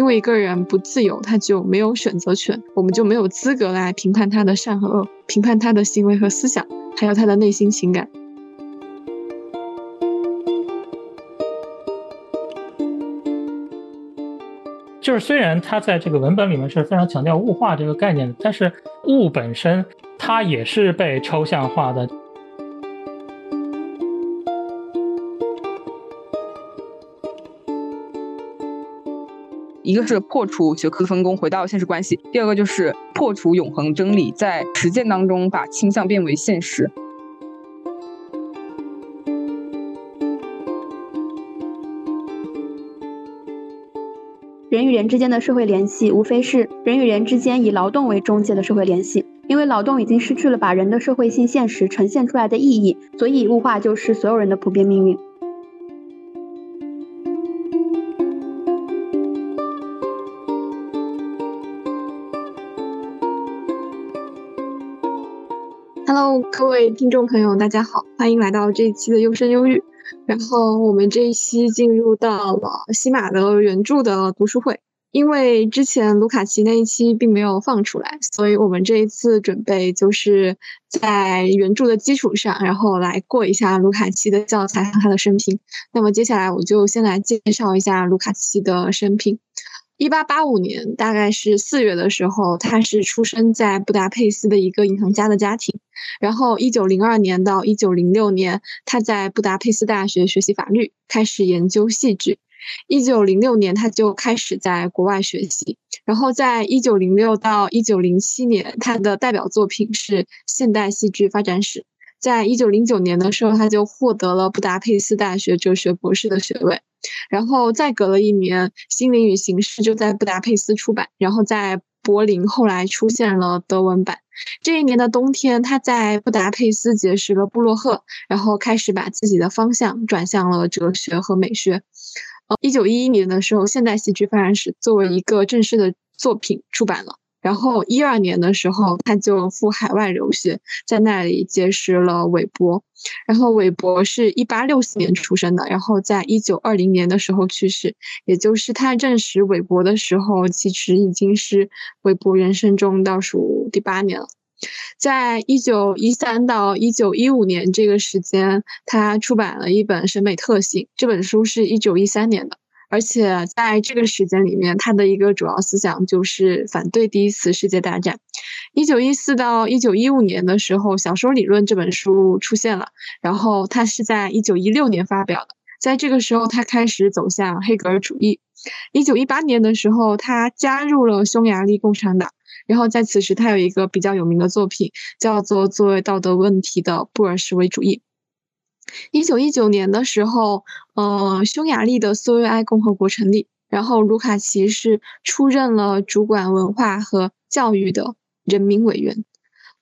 因为一个人不自由，他就没有选择权，我们就没有资格来评判他的善和恶，评判他的行为和思想，还有他的内心情感。就是虽然他在这个文本里面是非常强调物化这个概念的，但是物本身它也是被抽象化的。一个是破除学科分工，回到现实关系；第二个就是破除永恒真理，在实践当中把倾向变为现实。人与人之间的社会联系，无非是人与人之间以劳动为中介的社会联系。因为劳动已经失去了把人的社会性现实呈现出来的意义，所以物化就是所有人的普遍命运。Hello，各位听众朋友，大家好，欢迎来到这一期的优生优育。然后我们这一期进入到了西马的原著的读书会，因为之前卢卡奇那一期并没有放出来，所以我们这一次准备就是在原著的基础上，然后来过一下卢卡奇的教材和他的生平。那么接下来我就先来介绍一下卢卡奇的生平。一八八五年，大概是四月的时候，他是出生在布达佩斯的一个银行家的家庭。然后，一九零二年到一九零六年，他在布达佩斯大学学习法律，开始研究戏剧。一九零六年，他就开始在国外学习。然后，在一九零六到一九零七年，他的代表作品是《现代戏剧发展史》。在一九零九年的时候，他就获得了布达佩斯大学哲学博士的学位。然后再隔了一年，《心灵与形式》就在布达佩斯出版，然后在柏林后来出现了德文版。这一年的冬天，他在布达佩斯结识了布洛赫，然后开始把自己的方向转向了哲学和美学。呃，一九一一年的时候，《现代戏剧发展史》作为一个正式的作品出版了。然后一二年的时候，他就赴海外留学，在那里结识了韦伯。然后韦伯是一八六四年出生的，然后在一九二零年的时候去世。也就是他认识韦伯的时候，其实已经是韦伯人生中倒数第八年了。在一九一三到一九一五年这个时间，他出版了一本《审美特性》，这本书是一九一三年的。而且在这个时间里面，他的一个主要思想就是反对第一次世界大战。一九一四到一九一五年的时候，《小说理论》这本书出现了，然后他是在一九一六年发表的。在这个时候，他开始走向黑格尔主义。一九一八年的时候，他加入了匈牙利共产党。然后在此时，他有一个比较有名的作品，叫做《作为道德问题的布尔什维主义》。一九一九年的时候，呃，匈牙利的苏维埃共和国成立，然后卢卡奇是出任了主管文化和教育的人民委员。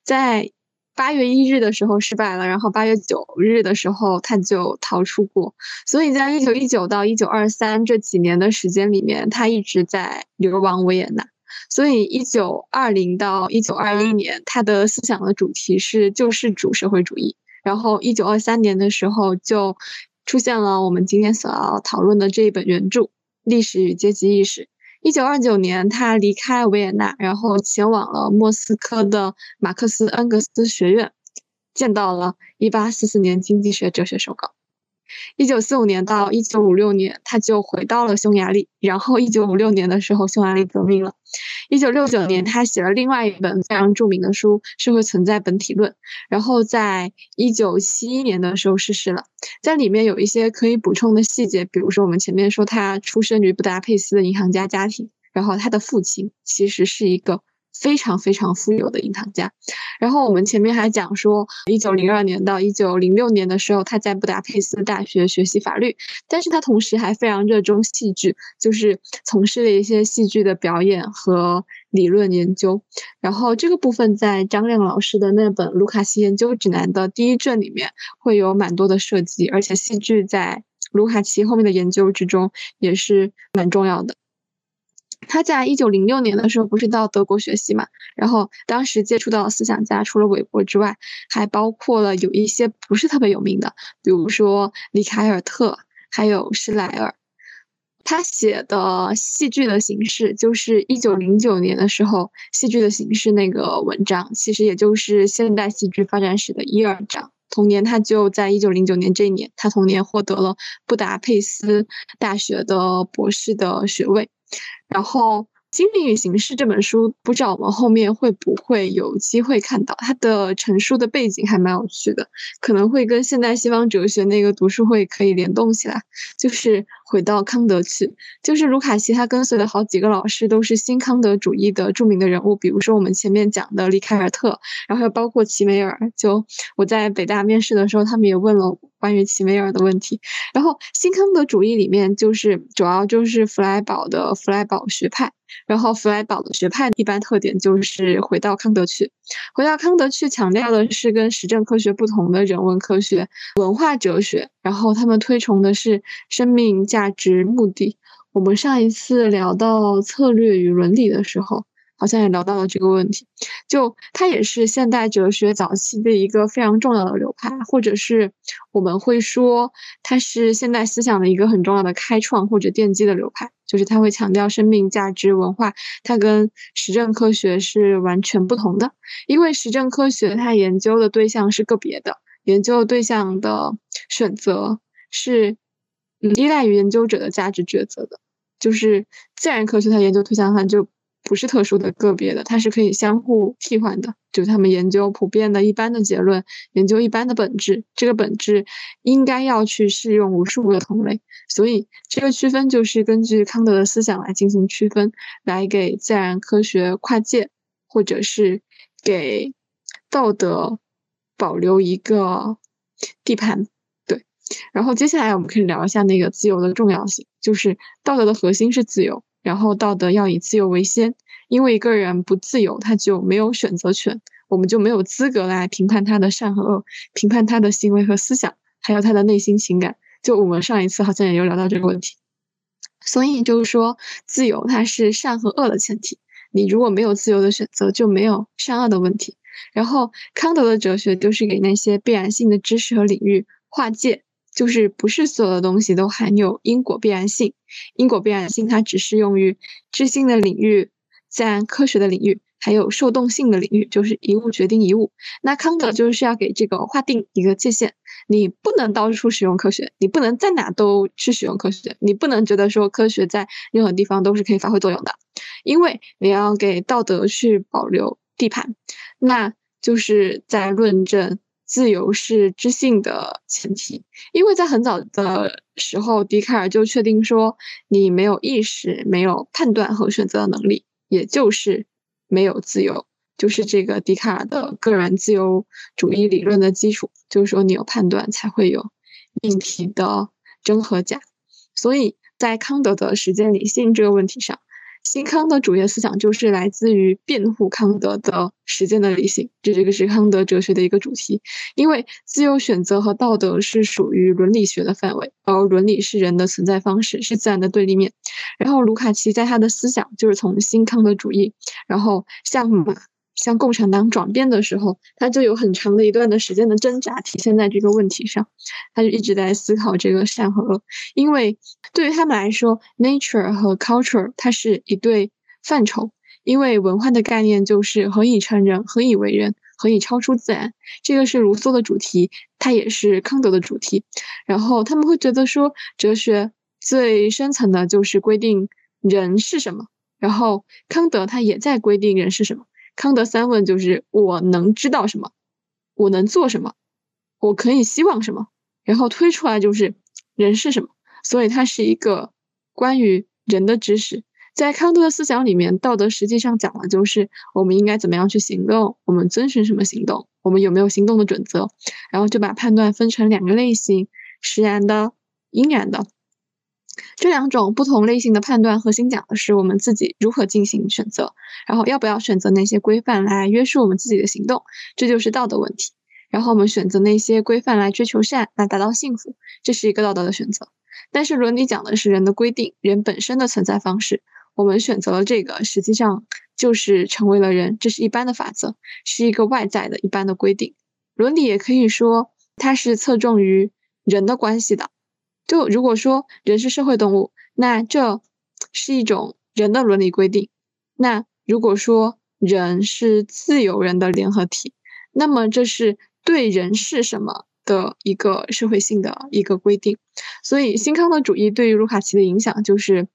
在八月一日的时候失败了，然后八月九日的时候他就逃出国。所以在一九一九到一九二三这几年的时间里面，他一直在流亡维也纳。所以一九二零到一九二一年，他的思想的主题是救世主社会主义。然后，一九二三年的时候，就出现了我们今天所要讨论的这一本原著《历史与阶级意识》。一九二九年，他离开维也纳，然后前往了莫斯科的马克思恩格斯学院，见到了一八四四年经济学哲学手稿。一九四五年到一九五六年，他就回到了匈牙利。然后一九五六年的时候，匈牙利革命了。一九六九年，他写了另外一本非常著名的书《社会存在本体论》。然后在一九七一年的时候逝世了。在里面有一些可以补充的细节，比如说我们前面说他出生于布达佩斯的银行家家庭，然后他的父亲其实是一个。非常非常富有的银行家，然后我们前面还讲说，一九零二年到一九零六年的时候，他在布达佩斯大学学习法律，但是他同时还非常热衷戏剧，就是从事了一些戏剧的表演和理论研究。然后这个部分在张亮老师的那本《卢卡西研究指南》的第一卷里面会有蛮多的涉及，而且戏剧在卢卡奇后面的研究之中也是蛮重要的。他在一九零六年的时候不是到德国学习嘛，然后当时接触到的思想家除了韦伯之外，还包括了有一些不是特别有名的，比如说里凯尔特，还有施莱尔。他写的戏剧的形式，就是一九零九年的时候，戏剧的形式那个文章，其实也就是现代戏剧发展史的一二章。同年，他就在一九零九年这一年，他同年获得了布达佩斯大学的博士的学位，然后。《心灵与形式》这本书，不知道我们后面会不会有机会看到它的成书的背景，还蛮有趣的，可能会跟现代西方哲学那个读书会可以联动起来。就是回到康德去，就是卢卡奇他跟随的好几个老师都是新康德主义的著名的人物，比如说我们前面讲的里凯尔特，然后包括齐梅尔。就我在北大面试的时候，他们也问了关于齐梅尔的问题。然后新康德主义里面就是主要就是弗莱堡的弗莱堡学派。然后弗莱堡的学派一般特点就是回到康德去，回到康德去强调的是跟实证科学不同的人文科学、文化哲学。然后他们推崇的是生命价价值、目的。我们上一次聊到策略与伦理的时候。好像也聊到了这个问题，就它也是现代哲学早期的一个非常重要的流派，或者是我们会说它是现代思想的一个很重要的开创或者奠基的流派。就是它会强调生命价值、文化，它跟实证科学是完全不同的。因为实证科学它研究的对象是个别的，研究对象的选择是嗯依赖于研究者的价值抉择的。就是自然科学它研究对象它就。不是特殊的、个别的，它是可以相互替换的。就是他们研究普遍的一般的结论，研究一般的本质，这个本质应该要去适用无数个同类。所以，这个区分就是根据康德的思想来进行区分，来给自然科学跨界，或者是给道德保留一个地盘。然后接下来我们可以聊一下那个自由的重要性，就是道德的核心是自由。然后道德要以自由为先，因为一个人不自由，他就没有选择权，我们就没有资格来评判他的善和恶，评判他的行为和思想，还有他的内心情感。就我们上一次好像也有聊到这个问题，所以就是说，自由它是善和恶的前提。你如果没有自由的选择，就没有善恶的问题。然后康德的哲学就是给那些必然性的知识和领域划界。就是不是所有的东西都含有因果必然性，因果必然性它只适用于知性的领域、自然科学的领域，还有受动性的领域，就是一物决定一物。那康德就是要给这个划定一个界限，你不能到处使用科学，你不能在哪都去使用科学，你不能觉得说科学在任何地方都是可以发挥作用的，因为你要给道德去保留地盘，那就是在论证。自由是知性的前提，因为在很早的时候，笛卡尔就确定说，你没有意识、没有判断和选择的能力，也就是没有自由，就是这个笛卡尔的个人自由主义理论的基础，就是说你有判断才会有命题的真和假，所以在康德的时间理性这个问题上。新康德主义思想就是来自于辩护康德的实践的理性，这这个是康德哲学的一个主题。因为自由选择和道德是属于伦理学的范围，而伦理是人的存在方式，是自然的对立面。然后卢卡奇在他的思想就是从新康德主义，然后向马。向共产党转变的时候，他就有很长的一段的时间的挣扎，体现在这个问题上。他就一直在思考这个善和恶，因为对于他们来说，nature 和 culture 它是一对范畴。因为文化的概念就是何以成人，何以为人，何以超出自然。这个是卢梭的主题，它也是康德的主题。然后他们会觉得说，哲学最深层的就是规定人是什么。然后康德他也在规定人是什么。康德三问就是我能知道什么，我能做什么，我可以希望什么，然后推出来就是人是什么。所以它是一个关于人的知识。在康德的思想里面，道德实际上讲的就是我们应该怎么样去行动，我们遵循什么行动，我们有没有行动的准则，然后就把判断分成两个类型：实然的、应然的。这两种不同类型的判断，核心讲的是我们自己如何进行选择，然后要不要选择那些规范来约束我们自己的行动，这就是道德问题。然后我们选择那些规范来追求善，来达到幸福，这是一个道德的选择。但是伦理讲的是人的规定，人本身的存在方式。我们选择了这个，实际上就是成为了人，这是一般的法则，是一个外在的一般的规定。伦理也可以说它是侧重于人的关系的。就如果说人是社会动物，那这是一种人的伦理规定。那如果说人是自由人的联合体，那么这是对人是什么的一个社会性的一个规定。所以新康德主义对于卢卡奇的影响，就是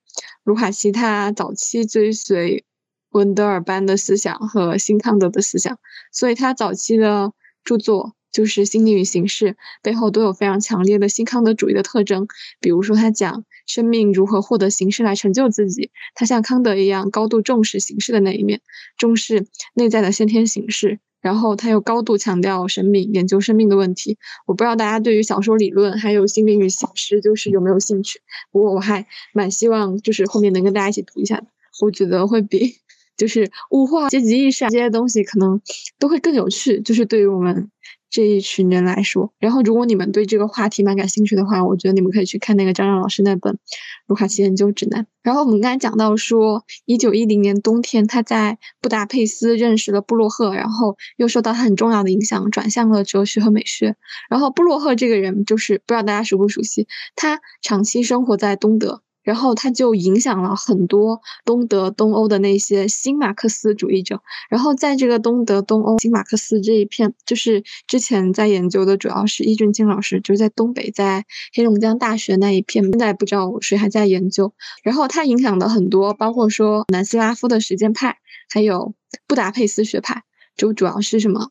卢卡奇他早期追随温德尔班的思想和新康德的思想，所以他早期的著作。就是《心理与形式》背后都有非常强烈的新康德主义的特征，比如说他讲生命如何获得形式来成就自己，他像康德一样高度重视形式的那一面，重视内在的先天形式，然后他又高度强调生命，研究生命的问题。我不知道大家对于小说理论还有心理与形式就是有没有兴趣，不过我还蛮希望就是后面能跟大家一起读一下的，我觉得会比就是物化、阶级意识啊这些东西可能都会更有趣，就是对于我们。这一群人来说，然后如果你们对这个话题蛮感兴趣的话，我觉得你们可以去看那个张亮老师那本《卢卡奇研究指南》。然后我们刚才讲到说，一九一零年冬天，他在布达佩斯认识了布洛赫，然后又受到他很重要的影响，转向了哲学和美学。然后布洛赫这个人，就是不知道大家熟不熟悉，他长期生活在东德。然后他就影响了很多东德、东欧的那些新马克思主义者。然后在这个东德、东欧新马克思这一片，就是之前在研究的主要是易俊清老师，就是在东北，在黑龙江大学那一片。现在不知道谁还在研究。然后他影响的很多，包括说南斯拉夫的实践派，还有布达佩斯学派，就主要是什么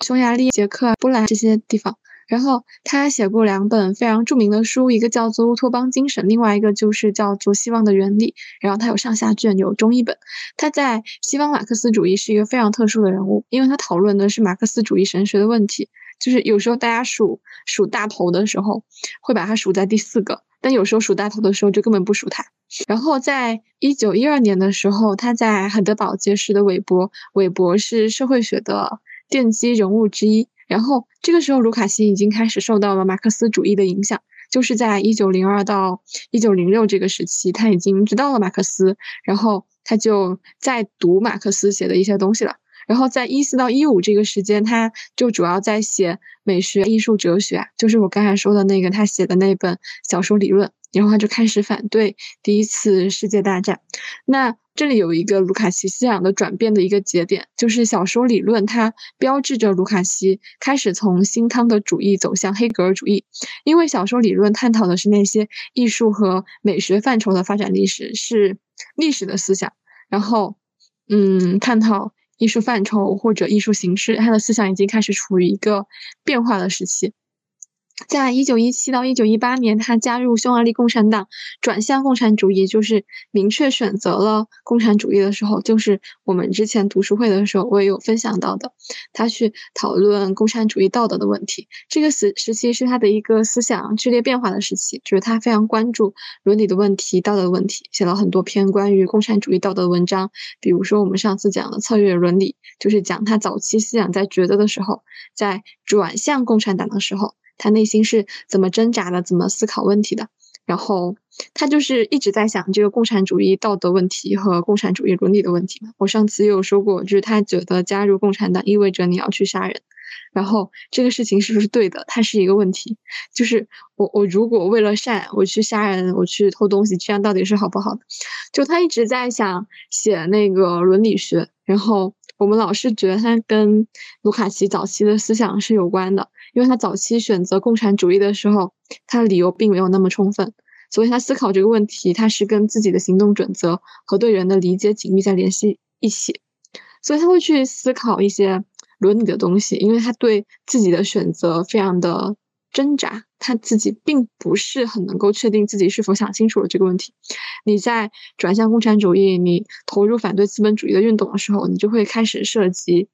匈牙利、捷克、波兰这些地方。然后他写过两本非常著名的书，一个叫做《乌托邦精神》，另外一个就是叫做《希望的原理》。然后他有上下卷，有中译本。他在西方马克思主义是一个非常特殊的人物，因为他讨论的是马克思主义神学的问题。就是有时候大家数数大头的时候，会把他数在第四个；但有时候数大头的时候，就根本不数他。然后在一九一二年的时候，他在海德堡结识的韦伯，韦伯是社会学的奠基人物之一。然后这个时候，卢卡奇已经开始受到了马克思主义的影响，就是在一九零二到一九零六这个时期，他已经知道了马克思，然后他就在读马克思写的一些东西了。然后在一四到一五这个时间，他就主要在写美学、艺术、哲学，就是我刚才说的那个他写的那本小说理论。然后他就开始反对第一次世界大战。那这里有一个卢卡奇思想的转变的一个节点，就是小说理论，它标志着卢卡奇开始从新康德主义走向黑格尔主义。因为小说理论探讨的是那些艺术和美学范畴的发展历史，是历史的思想。然后，嗯，探讨艺术范畴或者艺术形式，他的思想已经开始处于一个变化的时期。在一九一七到一九一八年，他加入匈牙利共产党，转向共产主义，就是明确选择了共产主义的时候，就是我们之前读书会的时候，我也有分享到的，他去讨论共产主义道德的问题。这个时时期是他的一个思想剧烈变化的时期，就是他非常关注伦理的问题、道德的问题，写了很多篇关于共产主义道德的文章。比如说我们上次讲的策略伦理，就是讲他早期思想在抉择的时候，在转向共产党的时候。他内心是怎么挣扎的，怎么思考问题的？然后他就是一直在想这个共产主义道德问题和共产主义伦理的问题嘛。我上次也有说过，就是他觉得加入共产党意味着你要去杀人，然后这个事情是不是对的？它是一个问题。就是我我如果为了善我去杀人，我去偷东西，这样到底是好不好？就他一直在想写那个伦理学，然后我们老是觉得他跟卢卡奇早期的思想是有关的。因为他早期选择共产主义的时候，他的理由并没有那么充分，所以他思考这个问题，他是跟自己的行动准则和对人的理解紧密在联系一起，所以他会去思考一些伦理的东西，因为他对自己的选择非常的挣扎，他自己并不是很能够确定自己是否想清楚了这个问题。你在转向共产主义，你投入反对资本主义的运动的时候，你就会开始涉及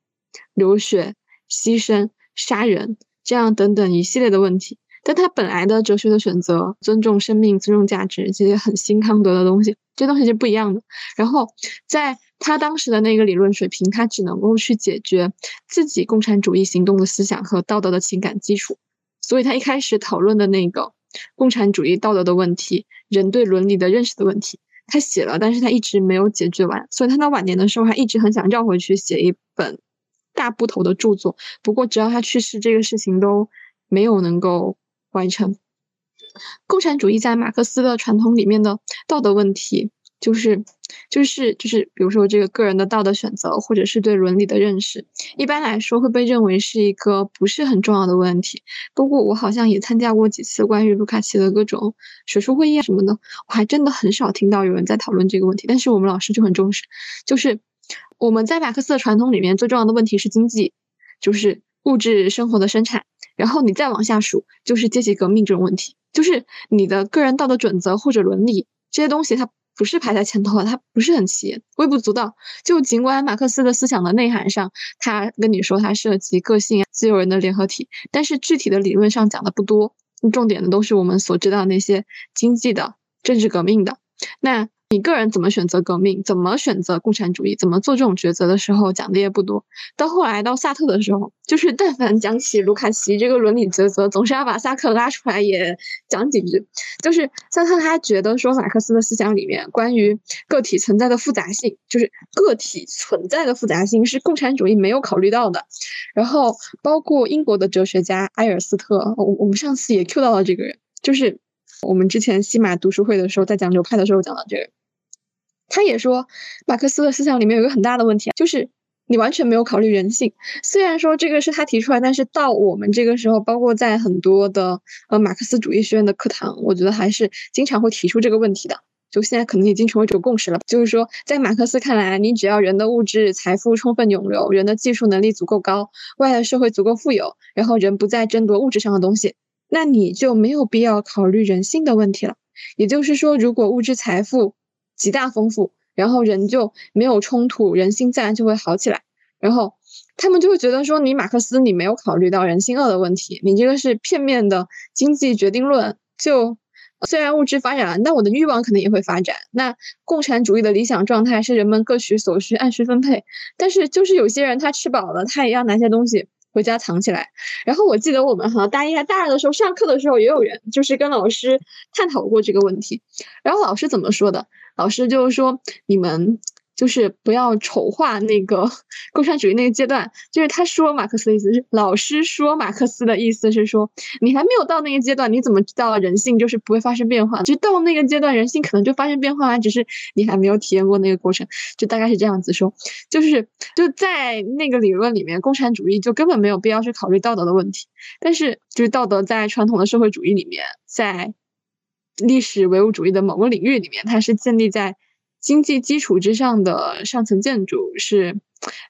流血、牺牲、杀人。这样等等一系列的问题，但他本来的哲学的选择，尊重生命、尊重价值这些很新康德的东西，这东西是不一样的。然后在他当时的那个理论水平，他只能够去解决自己共产主义行动的思想和道德的情感基础。所以他一开始讨论的那个共产主义道德的问题，人对伦理的认识的问题，他写了，但是他一直没有解决完。所以他到晚年的时候，还一直很想绕回去写一本。大部头的著作，不过只要他去世，这个事情都没有能够完成。共产主义在马克思的传统里面的道德问题，就是就是就是，比如说这个个人的道德选择，或者是对伦理的认识，一般来说会被认为是一个不是很重要的问题。不过我好像也参加过几次关于卢卡奇的各种学术会议啊什么的，我还真的很少听到有人在讨论这个问题。但是我们老师就很重视，就是我们在马克思的传统里面最重要的问题是经济，就是物质生活的生产。然后你再往下数，就是阶级革命这种问题，就是你的个人道德准则或者伦理这些东西，它不是排在前头的，它不是很齐，微不足道。就尽管马克思的思想的内涵上，他跟你说他涉及个性、自由人的联合体，但是具体的理论上讲的不多，重点的都是我们所知道那些经济的、政治革命的。那你个人怎么选择革命，怎么选择共产主义，怎么做这种抉择的时候讲的也不多。到后来到萨特的时候，就是 但凡讲起卢卡奇这个伦理抉择，总是要把萨特拉出来也讲几句。就是萨特他觉得说马克思的思想里面关于个体存在的复杂性，就是个体存在的复杂性是共产主义没有考虑到的。然后包括英国的哲学家埃尔斯特，我我们上次也 Q 到了这个人，就是我们之前西马读书会的时候在讲流派的时候讲到这个。他也说，马克思的思想里面有一个很大的问题，就是你完全没有考虑人性。虽然说这个是他提出来，但是到我们这个时候，包括在很多的呃马克思主义学院的课堂，我觉得还是经常会提出这个问题的。就现在可能已经成为一种共识了，就是说，在马克思看来，你只要人的物质财富充分涌流，人的技术能力足够高，外来社会足够富有，然后人不再争夺物质上的东西，那你就没有必要考虑人性的问题了。也就是说，如果物质财富，极大丰富，然后人就没有冲突，人心自然就会好起来。然后他们就会觉得说，你马克思你没有考虑到人性恶的问题，你这个是片面的经济决定论。就虽然物质发展了，那我的欲望可能也会发展。那共产主义的理想状态是人们各取所需，按需分配。但是就是有些人他吃饱了，他也要拿些东西回家藏起来。然后我记得我们好像大一还大二的时候上课的时候，也有人就是跟老师探讨过这个问题。然后老师怎么说的？老师就是说，你们就是不要丑化那个 共产主义那个阶段。就是他说马克思的意思是，老师说马克思的意思是说，你还没有到那个阶段，你怎么知道人性就是不会发生变化？就到那个阶段，人性可能就发生变化，只是你还没有体验过那个过程。就大概是这样子说，就是就在那个理论里面，共产主义就根本没有必要去考虑道德的问题。但是就是道德在传统的社会主义里面，在。历史唯物主义的某个领域里面，它是建立在经济基础之上的上层建筑，是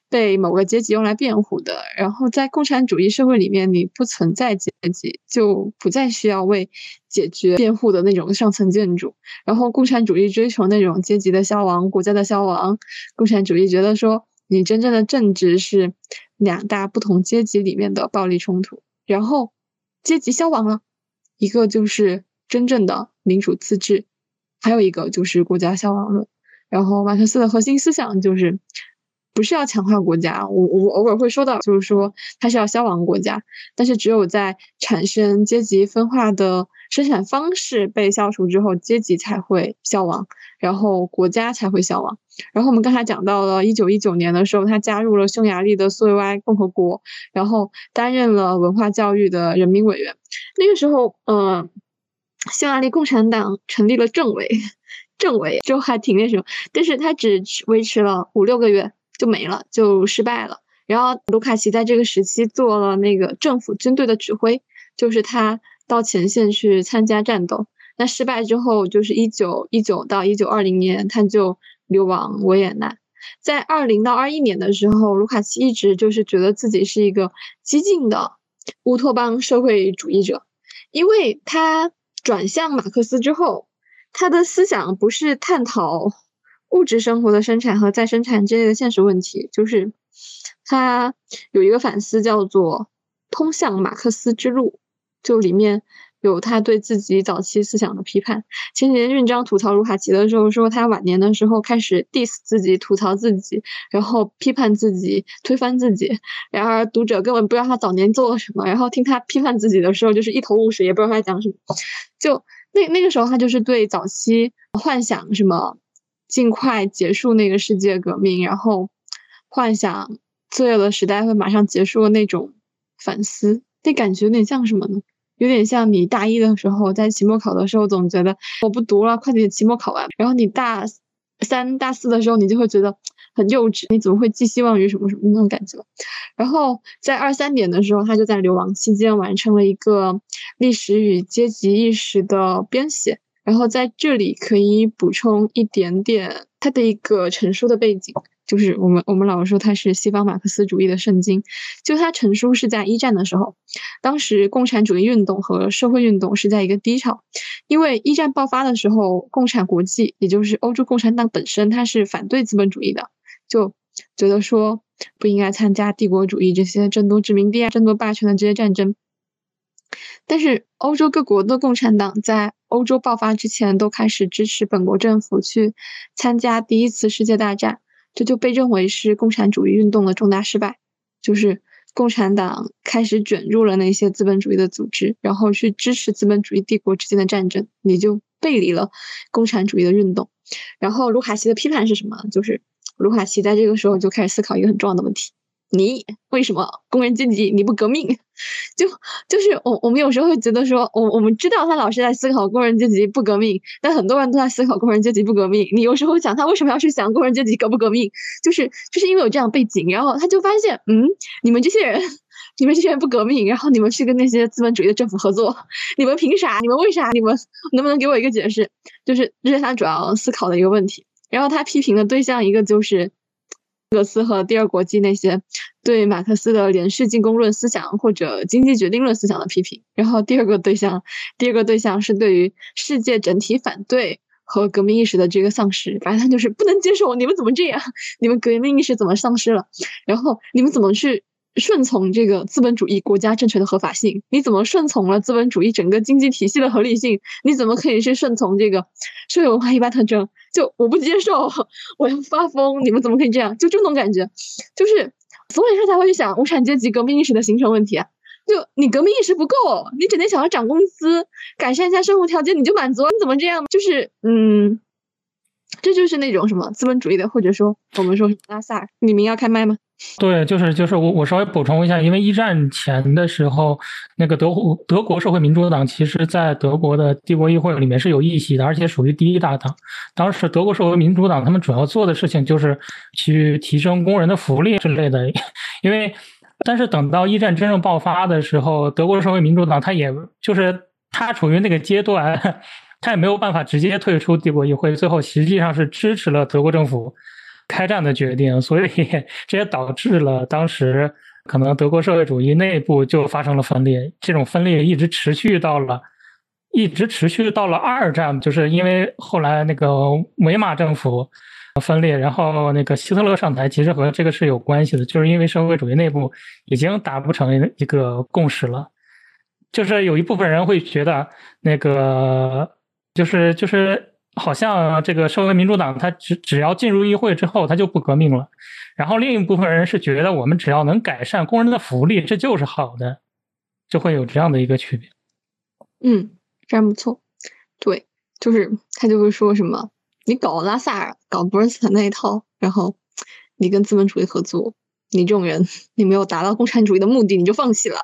被某个阶级用来辩护的。然后在共产主义社会里面，你不存在阶级，就不再需要为解决辩护的那种上层建筑。然后共产主义追求那种阶级的消亡、国家的消亡。共产主义觉得说，你真正的政治是两大不同阶级里面的暴力冲突。然后阶级消亡了，一个就是真正的。民主自治，还有一个就是国家消亡论。然后马克思的核心思想就是，不是要强化国家。我我偶尔会说到，就是说他是要消亡国家，但是只有在产生阶级分化的生产方式被消除之后，阶级才会消亡，然后国家才会消亡。然后我们刚才讲到了一九一九年的时候，他加入了匈牙利的苏维埃共和国，然后担任了文化教育的人民委员。那个时候，嗯。匈牙利共产党成立了政委，政委就还挺那什么，但是他只维持了五六个月就没了，就失败了。然后卢卡奇在这个时期做了那个政府军队的指挥，就是他到前线去参加战斗。那失败之后，就是一九一九到一九二零年，他就流亡维也纳。在二零到二一年的时候，卢卡奇一直就是觉得自己是一个激进的乌托邦社会主义者，因为他。转向马克思之后，他的思想不是探讨物质生活的生产和再生产之类的现实问题，就是他有一个反思叫做“通向马克思之路”，就里面有他对自己早期思想的批判。前几年运章吐槽卢卡奇的时候说，他晚年的时候开始 diss 自己、吐槽自己，然后批判自己、推翻自己。然而读者根本不知道他早年做了什么，然后听他批判自己的时候，就是一头雾水，也不知道他讲什么。就那那个时候，他就是对早期幻想什么尽快结束那个世界革命，然后幻想罪恶的时代会马上结束的那种反思，那感觉有点像什么呢？有点像你大一的时候在期末考的时候总觉得我不读了，快点期末考完。然后你大三、大四的时候你就会觉得很幼稚，你怎么会寄希望于什么什么那种感觉？然后在二三年的时候，他就在流亡期间完成了一个历史与阶级意识的编写。然后在这里可以补充一点点他的一个成书的背景，就是我们我们老说他是西方马克思主义的圣经。就他成书是在一战的时候，当时共产主义运动和社会运动是在一个低潮，因为一战爆发的时候，共产国际也就是欧洲共产党本身，它是反对资本主义的，就觉得说不应该参加帝国主义这些争夺殖民地啊、争夺霸权的这些战争。但是欧洲各国的共产党在欧洲爆发之前都开始支持本国政府去参加第一次世界大战，这就被认为是共产主义运动的重大失败。就是共产党开始卷入了那些资本主义的组织，然后去支持资本主义帝国之间的战争，你就背离了共产主义的运动。然后卢卡奇的批判是什么？就是卢卡奇在这个时候就开始思考一个很重要的问题。你为什么工人阶级你不革命？就就是我我们有时候会觉得说，我我们知道他老是在思考工人阶级不革命，但很多人都在思考工人阶级不革命。你有时候想他为什么要去想工人阶级革不革命？就是就是因为有这样背景，然后他就发现，嗯，你们这些人，你们这些人不革命，然后你们去跟那些资本主义的政府合作，你们凭啥？你们为啥？你们能不能给我一个解释？就是这是他主要思考的一个问题。然后他批评的对象一个就是。格斯和第二国际那些对马克思的连续进攻论思想或者经济决定论思想的批评，然后第二个对象，第二个对象是对于世界整体反对和革命意识的这个丧失，反正他就是不能接受你们怎么这样，你们革命意识怎么丧失了，然后你们怎么去。顺从这个资本主义国家政权的合法性，你怎么顺从了资本主义整个经济体系的合理性？你怎么可以去顺从这个社会文化一般特征？就我不接受，我要发疯！你们怎么可以这样？就这种感觉，就是所以说才会去想无产阶级革命意识的形成问题啊！就你革命意识不够，你整天想要涨工资、改善一下生活条件，你就满足？你怎么这样？就是嗯，这就是那种什么资本主义的，或者说我们说拉萨，你们要开麦吗？对，就是就是我我稍微补充一下，因为一战前的时候，那个德德国社会民主党其实在德国的帝国议会里面是有议席的，而且属于第一大党。当时德国社会民主党他们主要做的事情就是去提升工人的福利之类的。因为，但是等到一战真正爆发的时候，德国社会民主党他也就是他处于那个阶段，他也没有办法直接退出帝国议会，最后实际上是支持了德国政府。开战的决定，所以 这也导致了当时可能德国社会主义内部就发生了分裂。这种分裂一直持续到了，一直持续到了二战，就是因为后来那个维玛政府分裂，然后那个希特勒上台，其实和这个是有关系的，就是因为社会主义内部已经达不成一个共识了。就是有一部分人会觉得，那个就是就是。好像这个社会民主党，他只只要进入议会之后，他就不革命了。然后另一部分人是觉得，我们只要能改善工人的福利，这就是好的，就会有这样的一个区别。嗯，这样不错。对，就是他就会说什么，你搞拉萨尔，搞博尔斯坦那一套，然后你跟资本主义合作，你这种人，你没有达到共产主义的目的，你就放弃了。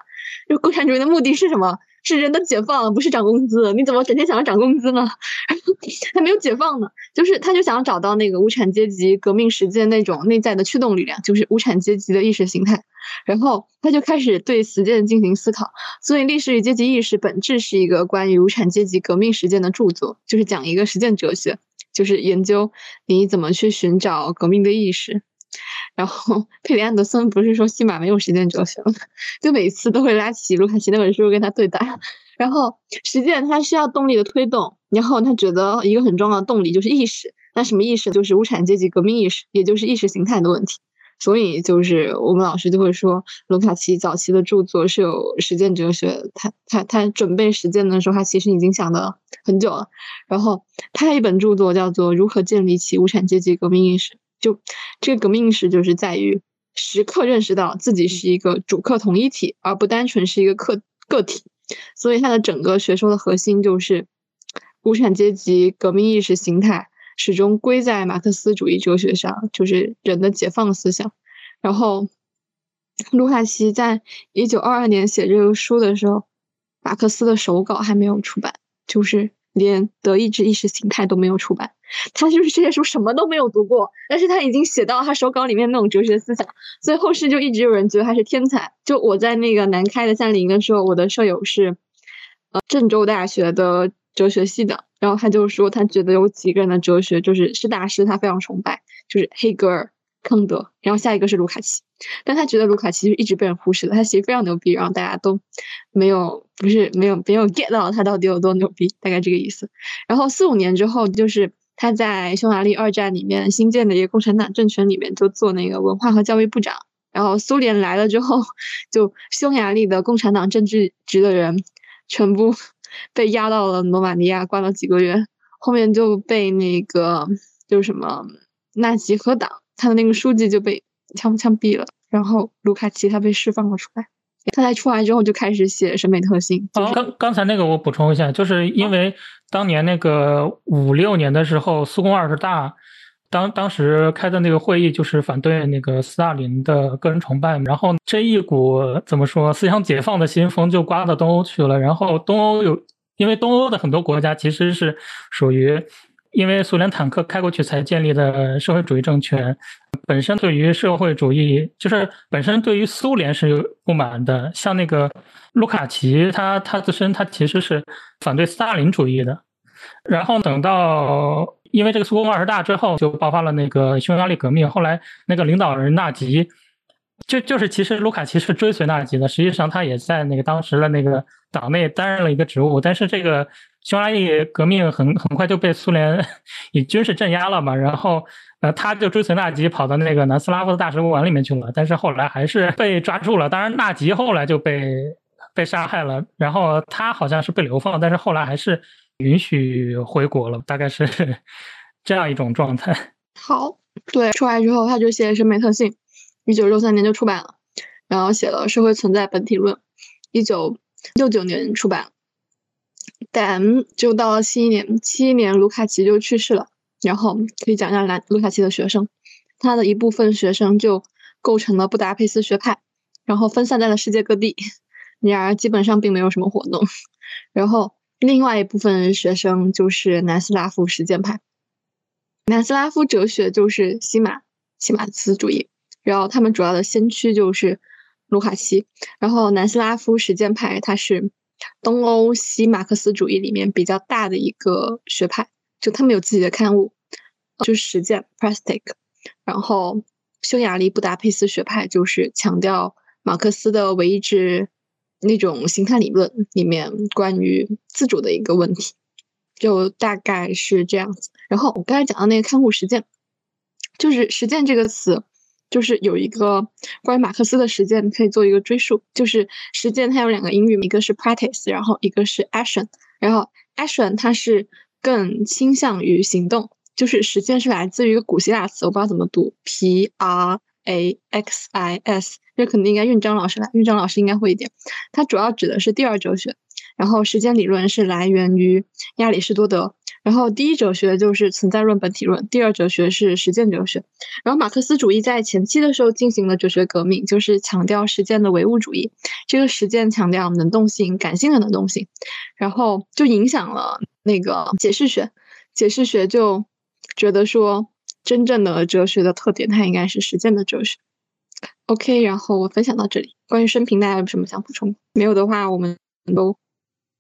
就共产主义的目的是什么？是人的解放，不是涨工资。你怎么整天想要涨工资呢？还没有解放呢，就是他就想找到那个无产阶级革命实践那种内在的驱动力量，就是无产阶级的意识形态。然后他就开始对实践进行思考。所以，《历史与阶级意识》本质是一个关于无产阶级革命实践的著作，就是讲一个实践哲学，就是研究你怎么去寻找革命的意识。然后 佩里安德森不是说西马没有实践哲学吗？就每次都会拉起卢卡奇那本书跟他对打。然后实践它需要动力的推动，然后他觉得一个很重要的动力就是意识。那什么意识？就是无产阶级革命意识，也就是意识形态的问题。所以就是我们老师就会说，卢卡奇早期的著作是有实践哲学。他他他准备实践的时候，他其实已经想了很久了。然后他有一本著作叫做《如何建立起无产阶级革命意识》。就这个革命意识，就是在于时刻认识到自己是一个主客同一体，而不单纯是一个客个体。所以，它的整个学说的核心就是无产阶级革命意识形态始终归在马克思主义哲学上，就是人的解放思想。然后，卢卡奇在一九二二年写这个书的时候，马克思的手稿还没有出版，就是连德意志意识形态都没有出版。他就是这些书什么都没有读过，但是他已经写到他手稿里面那种哲学思想，所以后世就一直有人觉得他是天才。就我在那个南开的夏令营的时候，我的舍友是呃郑州大学的哲学系的，然后他就说他觉得有几个人的哲学就是是大师，他非常崇拜，就是黑格尔、康德，然后下一个是卢卡奇，但他觉得卢卡奇是一直被人忽视的，他其实非常牛逼，然后大家都没有不是没有没有 get 到他到底有多牛逼，大概这个意思。然后四五年之后就是。他在匈牙利二战里面新建的一个共产党政权里面就做那个文化和教育部长，然后苏联来了之后，就匈牙利的共产党政治局的人全部 被押到了罗马尼亚关了几个月，后面就被那个就是什么纳吉和党他的那个书记就被枪枪毙了，然后卢卡奇他被释放了出来。他在出来之后就开始写审美特性。刚刚才那个我补充一下，就是因为当年那个五六年的时候，苏共二十大当当时开的那个会议，就是反对那个斯大林的个人崇拜，然后这一股怎么说思想解放的新风就刮到东欧去了。然后东欧有，因为东欧的很多国家其实是属于。因为苏联坦克开过去才建立的社会主义政权，本身对于社会主义就是本身对于苏联是有不满的。像那个卢卡奇，他他自身他其实是反对斯大林主义的。然后等到因为这个苏共二十大之后，就爆发了那个匈牙利革命。后来那个领导人纳吉，就就是其实卢卡奇是追随纳吉的，实际上他也在那个当时的那个党内担任了一个职务，但是这个。匈牙利革命很很快就被苏联 以军事镇压了嘛，然后呃他就追随纳吉跑到那个南斯拉夫的大使馆里面去了，但是后来还是被抓住了。当然纳吉后来就被被杀害了，然后他好像是被流放，但是后来还是允许回国了，大概是 这样一种状态。好，对，出来之后他就写审美特性，一九六三年就出版了，然后写了《社会存在本体论》，一九六九年出版。但就到了七一年，七一年卢卡奇就去世了。然后可以讲讲兰卢卡奇的学生，他的一部分学生就构成了布达佩斯学派，然后分散在了世界各地，然而基本上并没有什么活动。然后另外一部分学生就是南斯拉夫实践派，南斯拉夫哲学就是西马西马斯主义，然后他们主要的先驱就是卢卡奇，然后南斯拉夫实践派它是。东欧西马克思主义里面比较大的一个学派，就他们有自己的刊物，就是实践 （practic）。然后匈牙利布达佩斯学派就是强调马克思的唯意志那种形态理论里面关于自主的一个问题，就大概是这样子。然后我刚才讲的那个刊物实践，就是实践这个词。就是有一个关于马克思的实践可以做一个追溯，就是实践它有两个英语，一个是 practice，然后一个是 action，然后 action 它是更倾向于行动，就是实践是来自于一个古希腊词，我不知道怎么读，p r a x i s，这肯定应该运章老师来，运章老师应该会一点，它主要指的是第二哲学，然后时间理论是来源于亚里士多德。然后第一哲学就是存在论本体论，第二哲学是实践哲学。然后马克思主义在前期的时候进行了哲学革命，就是强调实践的唯物主义。这个实践强调能动性、感性的能动性，然后就影响了那个解释学。解释学就觉得说，真正的哲学的特点，它应该是实践的哲学。OK，然后我分享到这里。关于生平，大家有什么想补充？没有的话，我们都。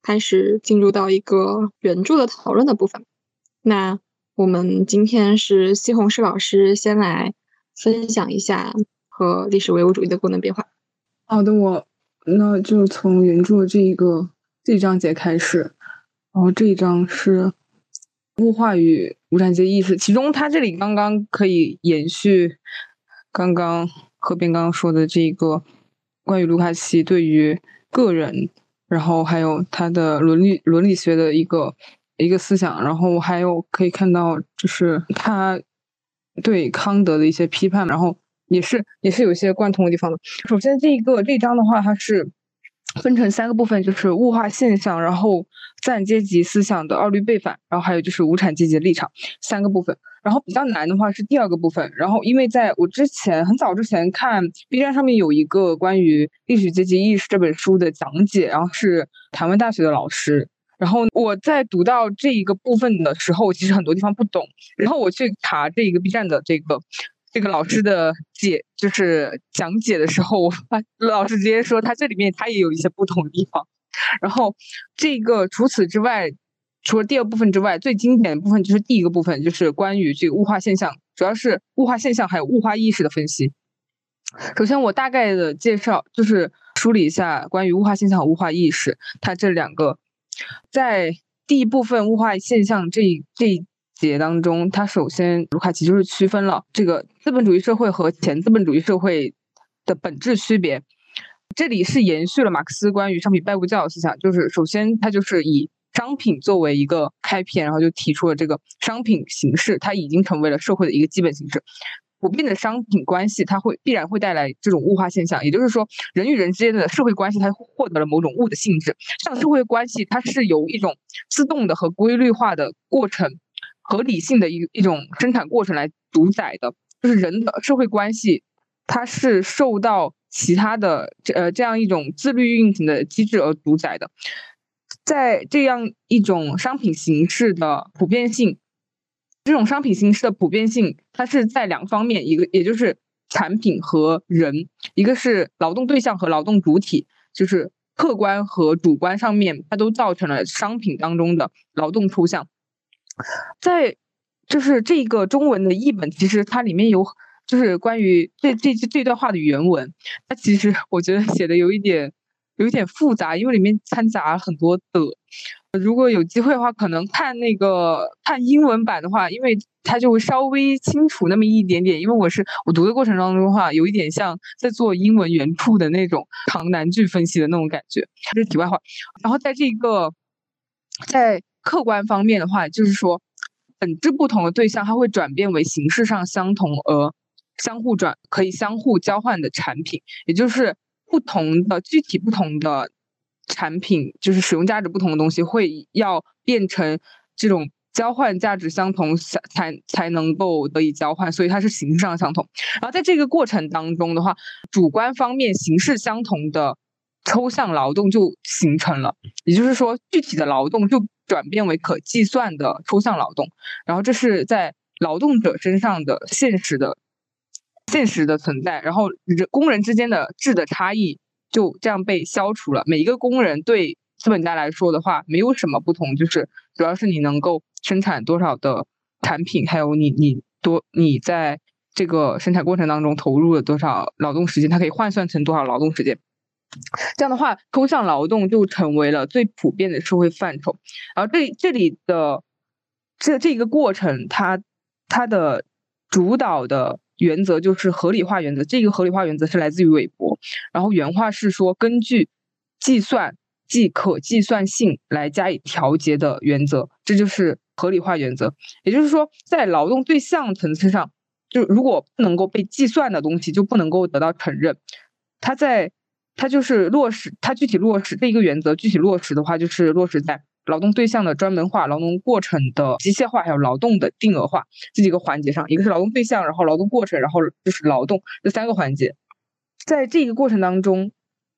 开始进入到一个原著的讨论的部分。那我们今天是西红柿老师先来分享一下和历史唯物主义的功能变化。好的，我那就从原著的这一个这一章节开始。然后这一章是物化与无产阶级意识，其中它这里刚刚可以延续刚刚何斌刚刚说的这个关于卢卡奇对于个人。然后还有他的伦理伦理学的一个一个思想，然后还有可以看到就是他对康德的一些批判，然后也是也是有一些贯通的地方的。首先这一个这一章的话，它是分成三个部分，就是物化现象，然后资产阶级思想的二律背反，然后还有就是无产阶级的立场三个部分。然后比较难的话是第二个部分。然后因为在我之前很早之前看 B 站上面有一个关于历史阶级意识这本书的讲解，然后是台湾大学的老师。然后我在读到这一个部分的时候，其实很多地方不懂。然后我去查这一个 B 站的这个这个老师的解，就是讲解的时候，我发老师直接说他这里面他也有一些不同的地方。然后这个除此之外，除了第二部分之外，最经典的部分就是第一个部分，就是关于这个物化现象，主要是物化现象还有物化意识的分析。首先，我大概的介绍就是梳理一下关于物化现象和物化意识，它这两个。在第一部分物化现象这一这一节当中，它首先卢卡奇就是区分了这个资本主义社会和前资本主义社会的本质区别。这里是延续了马克思关于商品拜物教的思想，就是首先他就是以商品作为一个开篇，然后就提出了这个商品形式，它已经成为了社会的一个基本形式。普遍的商品关系，它会必然会带来这种物化现象，也就是说，人与人之间的社会关系，它获得了某种物的性质。像社会关系，它是由一种自动的和规律化的过程、合理性的一一种生产过程来主宰的。就是人的社会关系，它是受到其他的这呃这样一种自律运行的机制而主宰的。在这样一种商品形式的普遍性。这种商品形式的普遍性，它是在两方面，一个也就是产品和人，一个是劳动对象和劳动主体，就是客观和主观上面，它都造成了商品当中的劳动抽象。在就是这个中文的译本，其实它里面有就是关于这这这段话的原文，它其实我觉得写的有一点有一点复杂，因为里面掺杂了很多的。如果有机会的话，可能看那个看英文版的话，因为它就会稍微清楚那么一点点。因为我是我读的过程当中的话，有一点像在做英文原著的那种长难句分析的那种感觉。这是题外话。然后在这个在客观方面的话，就是说本质不同的对象，它会转变为形式上相同而相互转可以相互交换的产品，也就是不同的具体不同的。产品就是使用价值不同的东西，会要变成这种交换价值相同才才才能够得以交换，所以它是形式上相同。然后在这个过程当中的话，主观方面形式相同的抽象劳动就形成了，也就是说具体的劳动就转变为可计算的抽象劳动。然后这是在劳动者身上的现实的现实的存在，然后人工人之间的质的差异。就这样被消除了。每一个工人对资本家来说的话，没有什么不同，就是主要是你能够生产多少的产品，还有你你多你在这个生产过程当中投入了多少劳动时间，它可以换算成多少劳动时间。这样的话，抽象劳动就成为了最普遍的社会范畴。然后这这里的这这一个过程，它它的主导的。原则就是合理化原则，这个合理化原则是来自于韦伯，然后原话是说，根据计算即可计算性来加以调节的原则，这就是合理化原则。也就是说，在劳动对象层次上，就如果不能够被计算的东西，就不能够得到承认。它在它就是落实，它具体落实这一个原则，具体落实的话，就是落实在。劳动对象的专门化、劳动过程的机械化，还有劳动的定额化这几个环节上，一个是劳动对象，然后劳动过程，然后就是劳动这三个环节，在这个过程当中，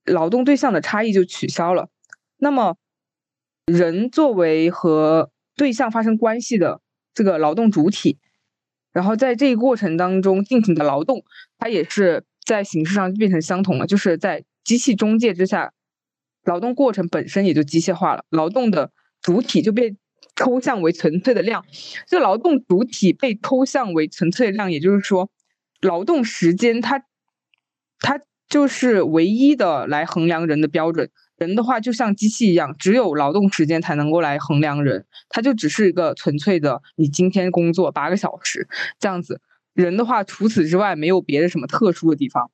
劳动对象的差异就取消了。那么，人作为和对象发生关系的这个劳动主体，然后在这个过程当中进行的劳动，它也是在形式上变成相同了，就是在机器中介之下。劳动过程本身也就机械化了，劳动的主体就被抽象为纯粹的量。这劳动主体被抽象为纯粹量，也就是说，劳动时间它它就是唯一的来衡量人的标准。人的话就像机器一样，只有劳动时间才能够来衡量人，它就只是一个纯粹的，你今天工作八个小时这样子。人的话除此之外没有别的什么特殊的地方，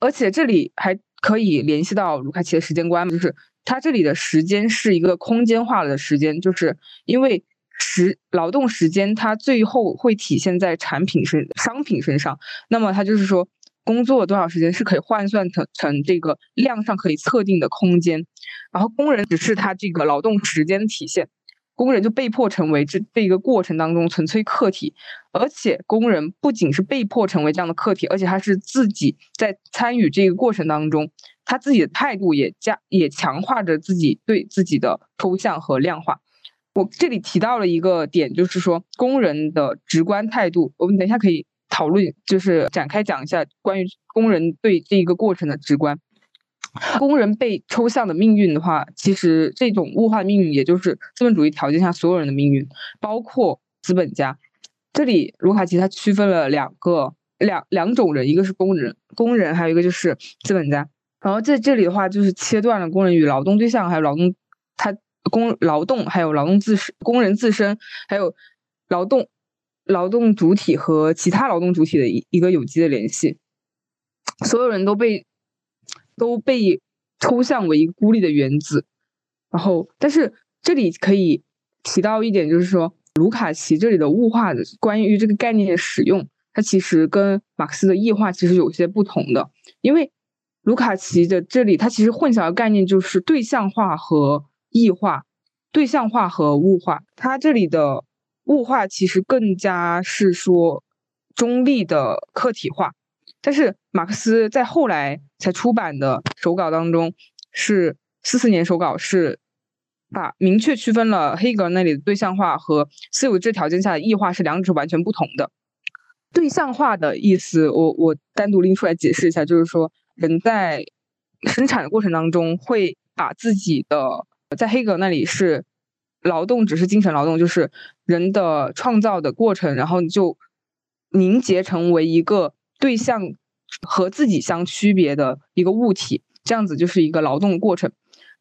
而且这里还。可以联系到卢卡奇的时间观，就是他这里的时间是一个空间化的时间，就是因为时劳动时间它最后会体现在产品身商品身上，那么它就是说工作多少时间是可以换算成成这个量上可以测定的空间，然后工人只是他这个劳动时间体现，工人就被迫成为这这一个过程当中纯粹客体，而且工人不仅是被迫成为这样的客体，而且他是自己在参与这个过程当中，他自己的态度也加也强化着自己对自己的抽象和量化。我这里提到了一个点，就是说工人的直观态度，我们等一下可以讨论，就是展开讲一下关于工人对这一个过程的直观。工人被抽象的命运的话，其实这种物化命运，也就是资本主义条件下所有人的命运，包括资本家。这里卢卡奇他区分了两个两两种人，一个是工人，工人还有一个就是资本家。然后在这里的话，就是切断了工人与劳动对象，还有劳动他工劳动，还有劳动自身，工人自身，还有劳动劳动主体和其他劳动主体的一一个有机的联系。所有人都被。都被抽象为一个孤立的原子，然后，但是这里可以提到一点，就是说，卢卡奇这里的物化的关于这个概念的使用，它其实跟马克思的异化其实有些不同的，因为卢卡奇的这里，它其实混淆的概念就是对象化和异化，对象化和物化，它这里的物化其实更加是说中立的客体化。但是马克思在后来才出版的手稿当中，是四四年手稿，是把明确区分了黑格尔那里的对象化和私有制条件下的异化是两者完全不同的。对象化的意思，我我单独拎出来解释一下，就是说人在生产的过程当中会把自己的在黑格那里是劳动只是精神劳动，就是人的创造的过程，然后就凝结成为一个。对象和自己相区别的一个物体，这样子就是一个劳动的过程。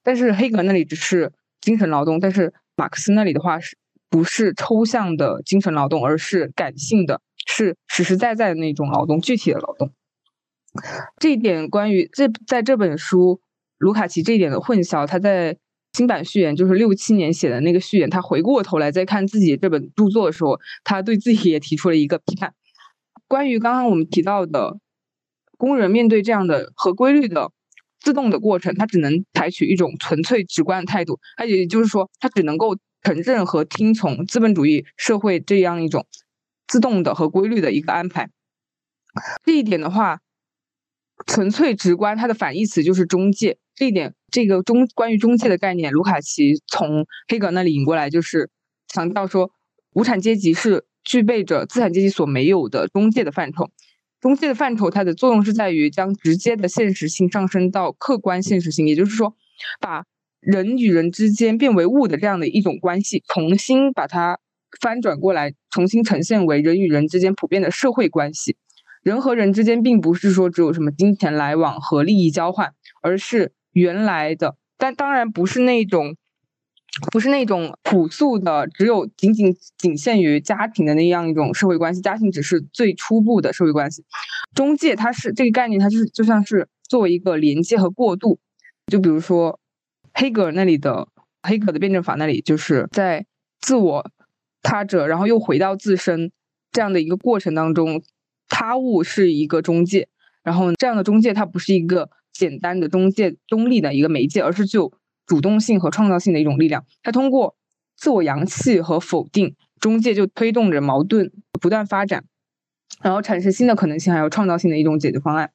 但是黑格那里只是精神劳动，但是马克思那里的话是不是抽象的精神劳动，而是感性的，是实实在在的那种劳动，具体的劳动。这一点关于这在这本书卢卡奇这一点的混淆，他在新版序言就是六七年写的那个序言，他回过头来再看自己这本著作的时候，他对自己也提出了一个批判。关于刚刚我们提到的工人面对这样的合规律的自动的过程，他只能采取一种纯粹直观的态度，他也就是说，他只能够承认和听从资本主义社会这样一种自动的和规律的一个安排。这一点的话，纯粹直观，它的反义词就是中介。这一点，这个中关于中介的概念，卢卡奇从黑格尔那里引过来，就是强调说，无产阶级是。具备着资产阶级所没有的中介的范畴，中介的范畴它的作用是在于将直接的现实性上升到客观现实性，也就是说，把人与人之间变为物的这样的一种关系，重新把它翻转过来，重新呈现为人与人之间普遍的社会关系。人和人之间并不是说只有什么金钱来往和利益交换，而是原来的，但当然不是那种。不是那种朴素的，只有仅仅仅限于家庭的那样一种社会关系，家庭只是最初步的社会关系。中介它是这个概念，它就是就像是作为一个连接和过渡。就比如说黑格尔那里的黑格尔的辩证法那里，就是在自我、他者，然后又回到自身这样的一个过程当中，他物是一个中介，然后这样的中介它不是一个简单的中介中立的一个媒介，而是具有。主动性和创造性的一种力量，它通过自我扬弃和否定，中介就推动着矛盾不断发展，然后产生新的可能性，还有创造性的一种解决方案。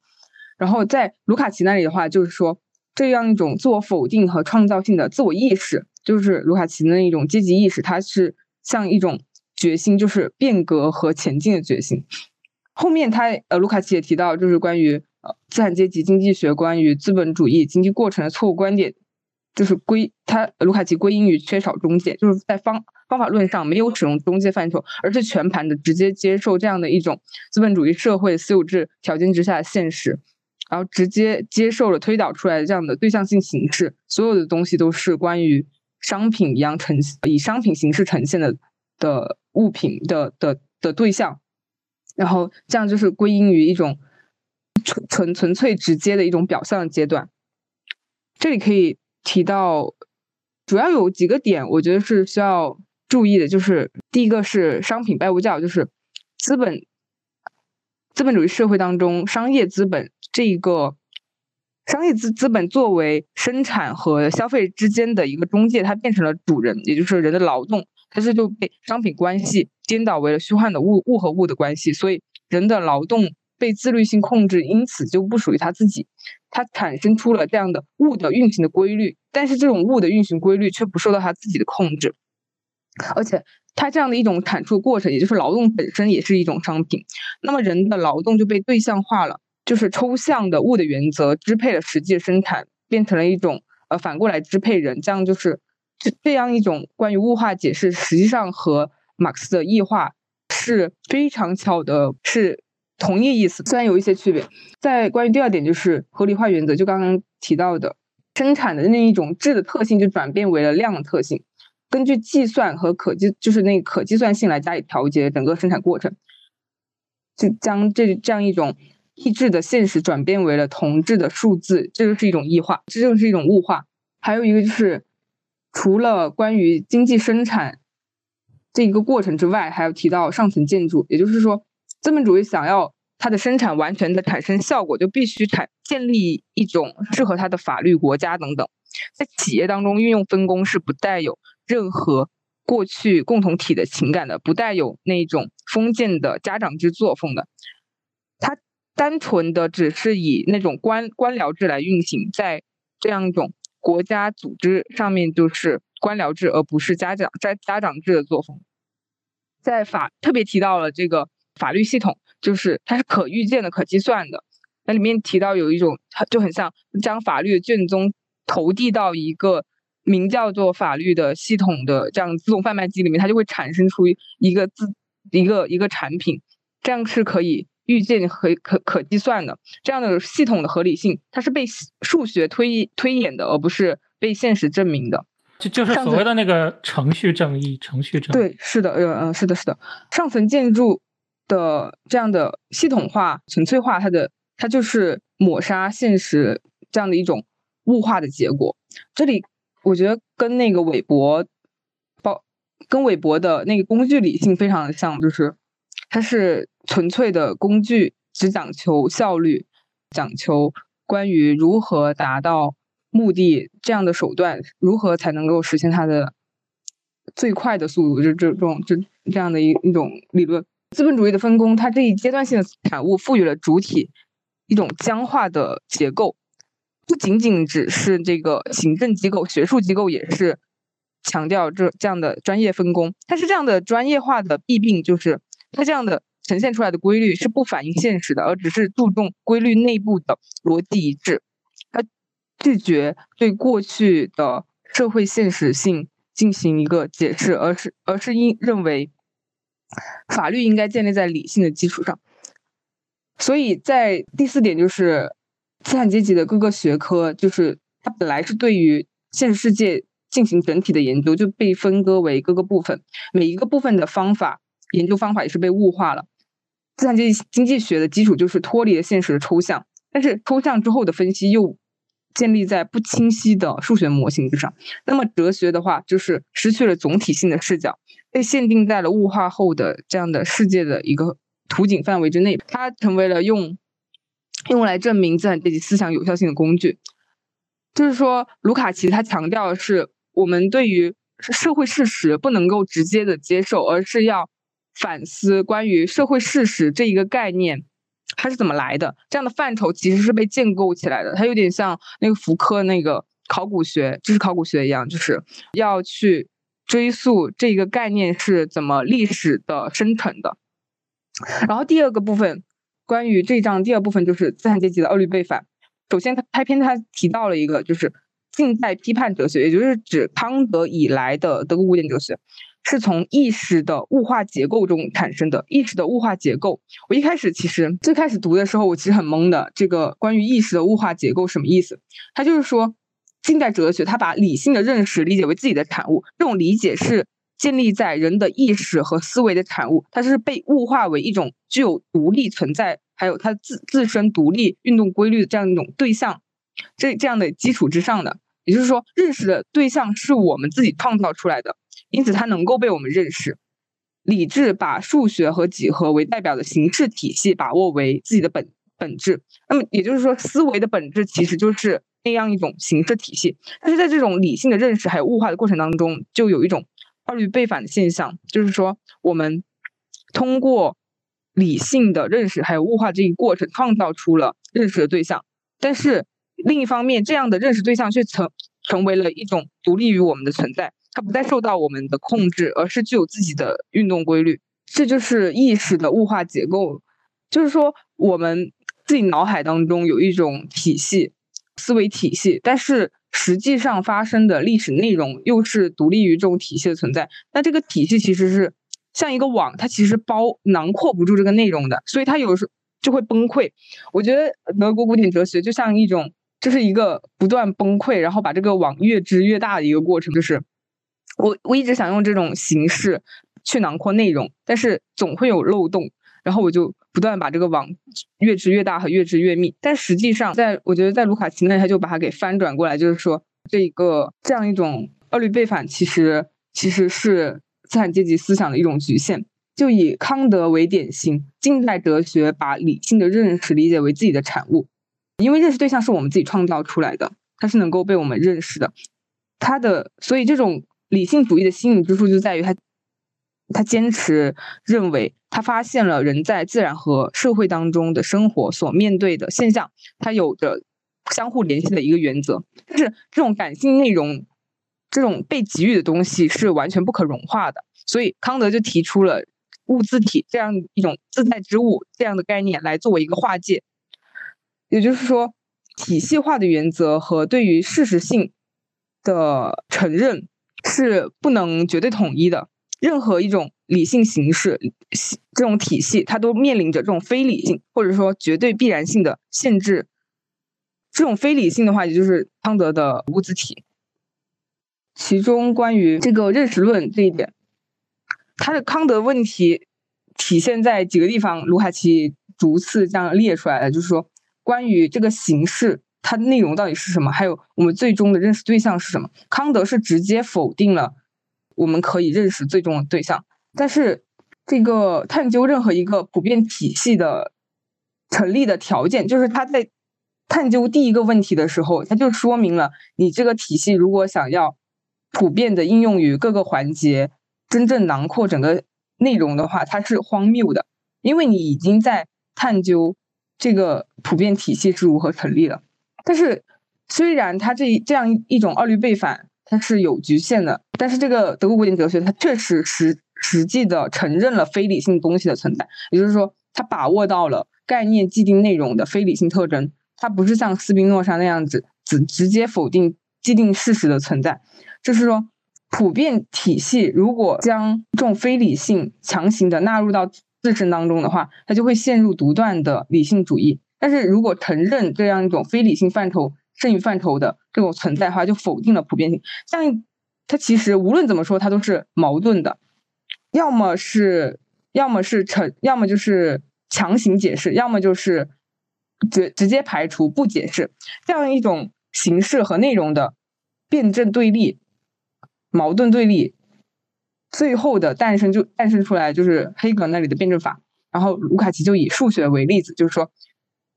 然后在卢卡奇那里的话，就是说这样一种自我否定和创造性的自我意识，就是卢卡奇的那一种阶级意识，它是像一种决心，就是变革和前进的决心。后面他呃，卢卡奇也提到，就是关于呃资产阶级经济学关于资本主义经济过程的错误观点。就是归他卢卡奇归因于缺少中介，就是在方方法论上没有使用中介范畴，而是全盘的直接接受这样的一种资本主义社会私有制条件之下的现实，然后直接接受了推导出来的这样的对象性形式，所有的东西都是关于商品一样呈以商品形式呈现的的物品的的的对象，然后这样就是归因于一种纯纯纯粹直接的一种表象阶段，这里可以。提到主要有几个点，我觉得是需要注意的。就是第一个是商品拜物教，就是资本资本主义社会当中，商业资本这一个商业资资本作为生产和消费之间的一个中介，它变成了主人，也就是人的劳动，它是就被商品关系颠倒为了虚幻的物物和物的关系，所以人的劳动被自律性控制，因此就不属于他自己，他产生出了这样的物的运行的规律，但是这种物的运行规律却不受到他自己的控制，而且他这样的一种产出过程，也就是劳动本身也是一种商品，那么人的劳动就被对象化了。就是抽象的物的原则支配了实际的生产，变成了一种呃反过来支配人，这样就是这这样一种关于物化解释，实际上和马克思的异化是非常巧的，是同一意思，虽然有一些区别。在关于第二点，就是合理化原则，就刚刚提到的生产的那一种质的特性就转变为了量的特性，根据计算和可计就是那可计算性来加以调节整个生产过程，就将这这样一种。异质的现实转变为了同质的数字，这就是一种异化，这就是一种物化。还有一个就是，除了关于经济生产这一个过程之外，还要提到上层建筑。也就是说，资本主义想要它的生产完全的产生效果，就必须产建立一种适合它的法律、国家等等。在企业当中运用分工是不带有任何过去共同体的情感的，不带有那种封建的家长制作风的。它单纯的只是以那种官官僚制来运行，在这样一种国家组织上面，就是官僚制，而不是家长家家长制的作风。在法特别提到了这个法律系统，就是它是可预见的、可计算的。那里面提到有一种，就很像将法律的卷宗投递到一个名叫做法律的系统的这样自动贩卖机里面，它就会产生出一个自一个一个产品，这样是可以。预见和可可计算的这样的系统的合理性，它是被数学推推演的，而不是被现实证明的。就就是所谓的那个程序正义，程序正义。对，是的，呃，嗯，是的，是的。上层建筑的这样的系统化、纯粹化，它的它就是抹杀现实这样的一种物化的结果。这里我觉得跟那个韦伯包跟韦伯的那个工具理性非常的像，就是它是。纯粹的工具只讲求效率，讲求关于如何达到目的这样的手段，如何才能够实现它的最快的速度，就这种这这样的一一种理论。资本主义的分工，它这一阶段性的产物赋予了主体一种僵化的结构，不仅仅只是这个行政机构、学术机构也是强调这这样的专业分工。但是这样的专业化的弊病就是它这样的。呈现出来的规律是不反映现实的，而只是注重规律内部的逻辑一致。它拒绝对过去的社会现实性进行一个解释，而是而是应认为法律应该建立在理性的基础上。所以在第四点，就是资产阶级的各个学科，就是它本来是对于现实世界进行整体的研究，就被分割为各个部分，每一个部分的方法研究方法也是被物化了。资产阶级经济学的基础就是脱离了现实的抽象，但是抽象之后的分析又建立在不清晰的数学模型之上。那么哲学的话，就是失去了总体性的视角，被限定在了物化后的这样的世界的一个图景范围之内，它成为了用用来证明资产阶级思想有效性的工具。就是说，卢卡奇他强调的是，我们对于社会事实不能够直接的接受，而是要。反思关于社会事实这一个概念，它是怎么来的？这样的范畴其实是被建构起来的。它有点像那个福柯那个考古学，知识考古学一样，就是要去追溯这个概念是怎么历史的生成的。然后第二个部分，关于这一章第二部分就是资产阶级的二律背反。首先，他开篇他提到了一个，就是近代批判哲学，也就是指康德以来的德国古典哲学。是从意识的物化结构中产生的。意识的物化结构，我一开始其实最开始读的时候，我其实很懵的。这个关于意识的物化结构什么意思？它就是说，近代哲学它把理性的认识理解为自己的产物，这种理解是建立在人的意识和思维的产物，它是被物化为一种具有独立存在，还有它自自身独立运动规律的这样一种对象，这这样的基础之上的。也就是说，认识的对象是我们自己创造出来的。因此，它能够被我们认识。理智把数学和几何为代表的形式体系把握为自己的本本质。那么也就是说，思维的本质其实就是那样一种形式体系。但是在这种理性的认识还有物化的过程当中，就有一种二律背反的现象，就是说我们通过理性的认识还有物化这一过程，创造出了认识的对象。但是另一方面，这样的认识对象却成成为了一种独立于我们的存在，它不再受到我们的控制，而是具有自己的运动规律。这就是意识的物化结构，就是说我们自己脑海当中有一种体系、思维体系，但是实际上发生的历史内容又是独立于这种体系的存在。那这个体系其实是像一个网，它其实包囊括不住这个内容的，所以它有时就会崩溃。我觉得德国古典哲学就像一种，就是一个不断崩溃，然后把这个网越织越大的一个过程。就是我我一直想用这种形式。去囊括内容，但是总会有漏洞，然后我就不断把这个网越织越大和越织越密。但实际上，在我觉得在卢卡奇那里，他就把它给翻转过来，就是说这一个这样一种二律背反，其实其实是资产阶级思想的一种局限。就以康德为典型，近代哲学把理性的认识理解为自己的产物，因为认识对象是我们自己创造出来的，它是能够被我们认识的。它的所以这种理性主义的心理之处就在于他。他坚持认为，他发现了人在自然和社会当中的生活所面对的现象，它有着相互联系的一个原则。但是，这种感性内容，这种被给予的东西是完全不可融化的。所以，康德就提出了物自体这样一种自在之物这样的概念来作为一个划界。也就是说，体系化的原则和对于事实性的承认是不能绝对统一的。任何一种理性形式，这种体系，它都面临着这种非理性或者说绝对必然性的限制。这种非理性的话，也就是康德的物自体。其中关于这个认识论这一点，他的康德问题体现在几个地方，卢卡奇逐次这样列出来的，就是说关于这个形式，它的内容到底是什么，还有我们最终的认识对象是什么。康德是直接否定了。我们可以认识最终的对象，但是这个探究任何一个普遍体系的成立的条件，就是他在探究第一个问题的时候，他就说明了你这个体系如果想要普遍的应用于各个环节，真正囊括整个内容的话，它是荒谬的，因为你已经在探究这个普遍体系是如何成立了。但是虽然他这这样一种二律背反。它是有局限的，但是这个德国古典哲学，它确实实实际的承认了非理性东西的存在，也就是说，它把握到了概念既定内容的非理性特征，它不是像斯宾诺莎那样子只直接否定既定事实的存在。就是说，普遍体系如果将这种非理性强行的纳入到自身当中的话，它就会陷入独断的理性主义。但是如果承认这样一种非理性范畴，剩余范畴的这种存在的话，就否定了普遍性。像它其实无论怎么说，它都是矛盾的，要么是要么是成，要么就是强行解释，要么就是直直接排除不解释。这样一种形式和内容的辩证对立、矛盾对立，最后的诞生就诞生出来就是黑格那里的辩证法。然后卢卡奇就以数学为例子，就是说。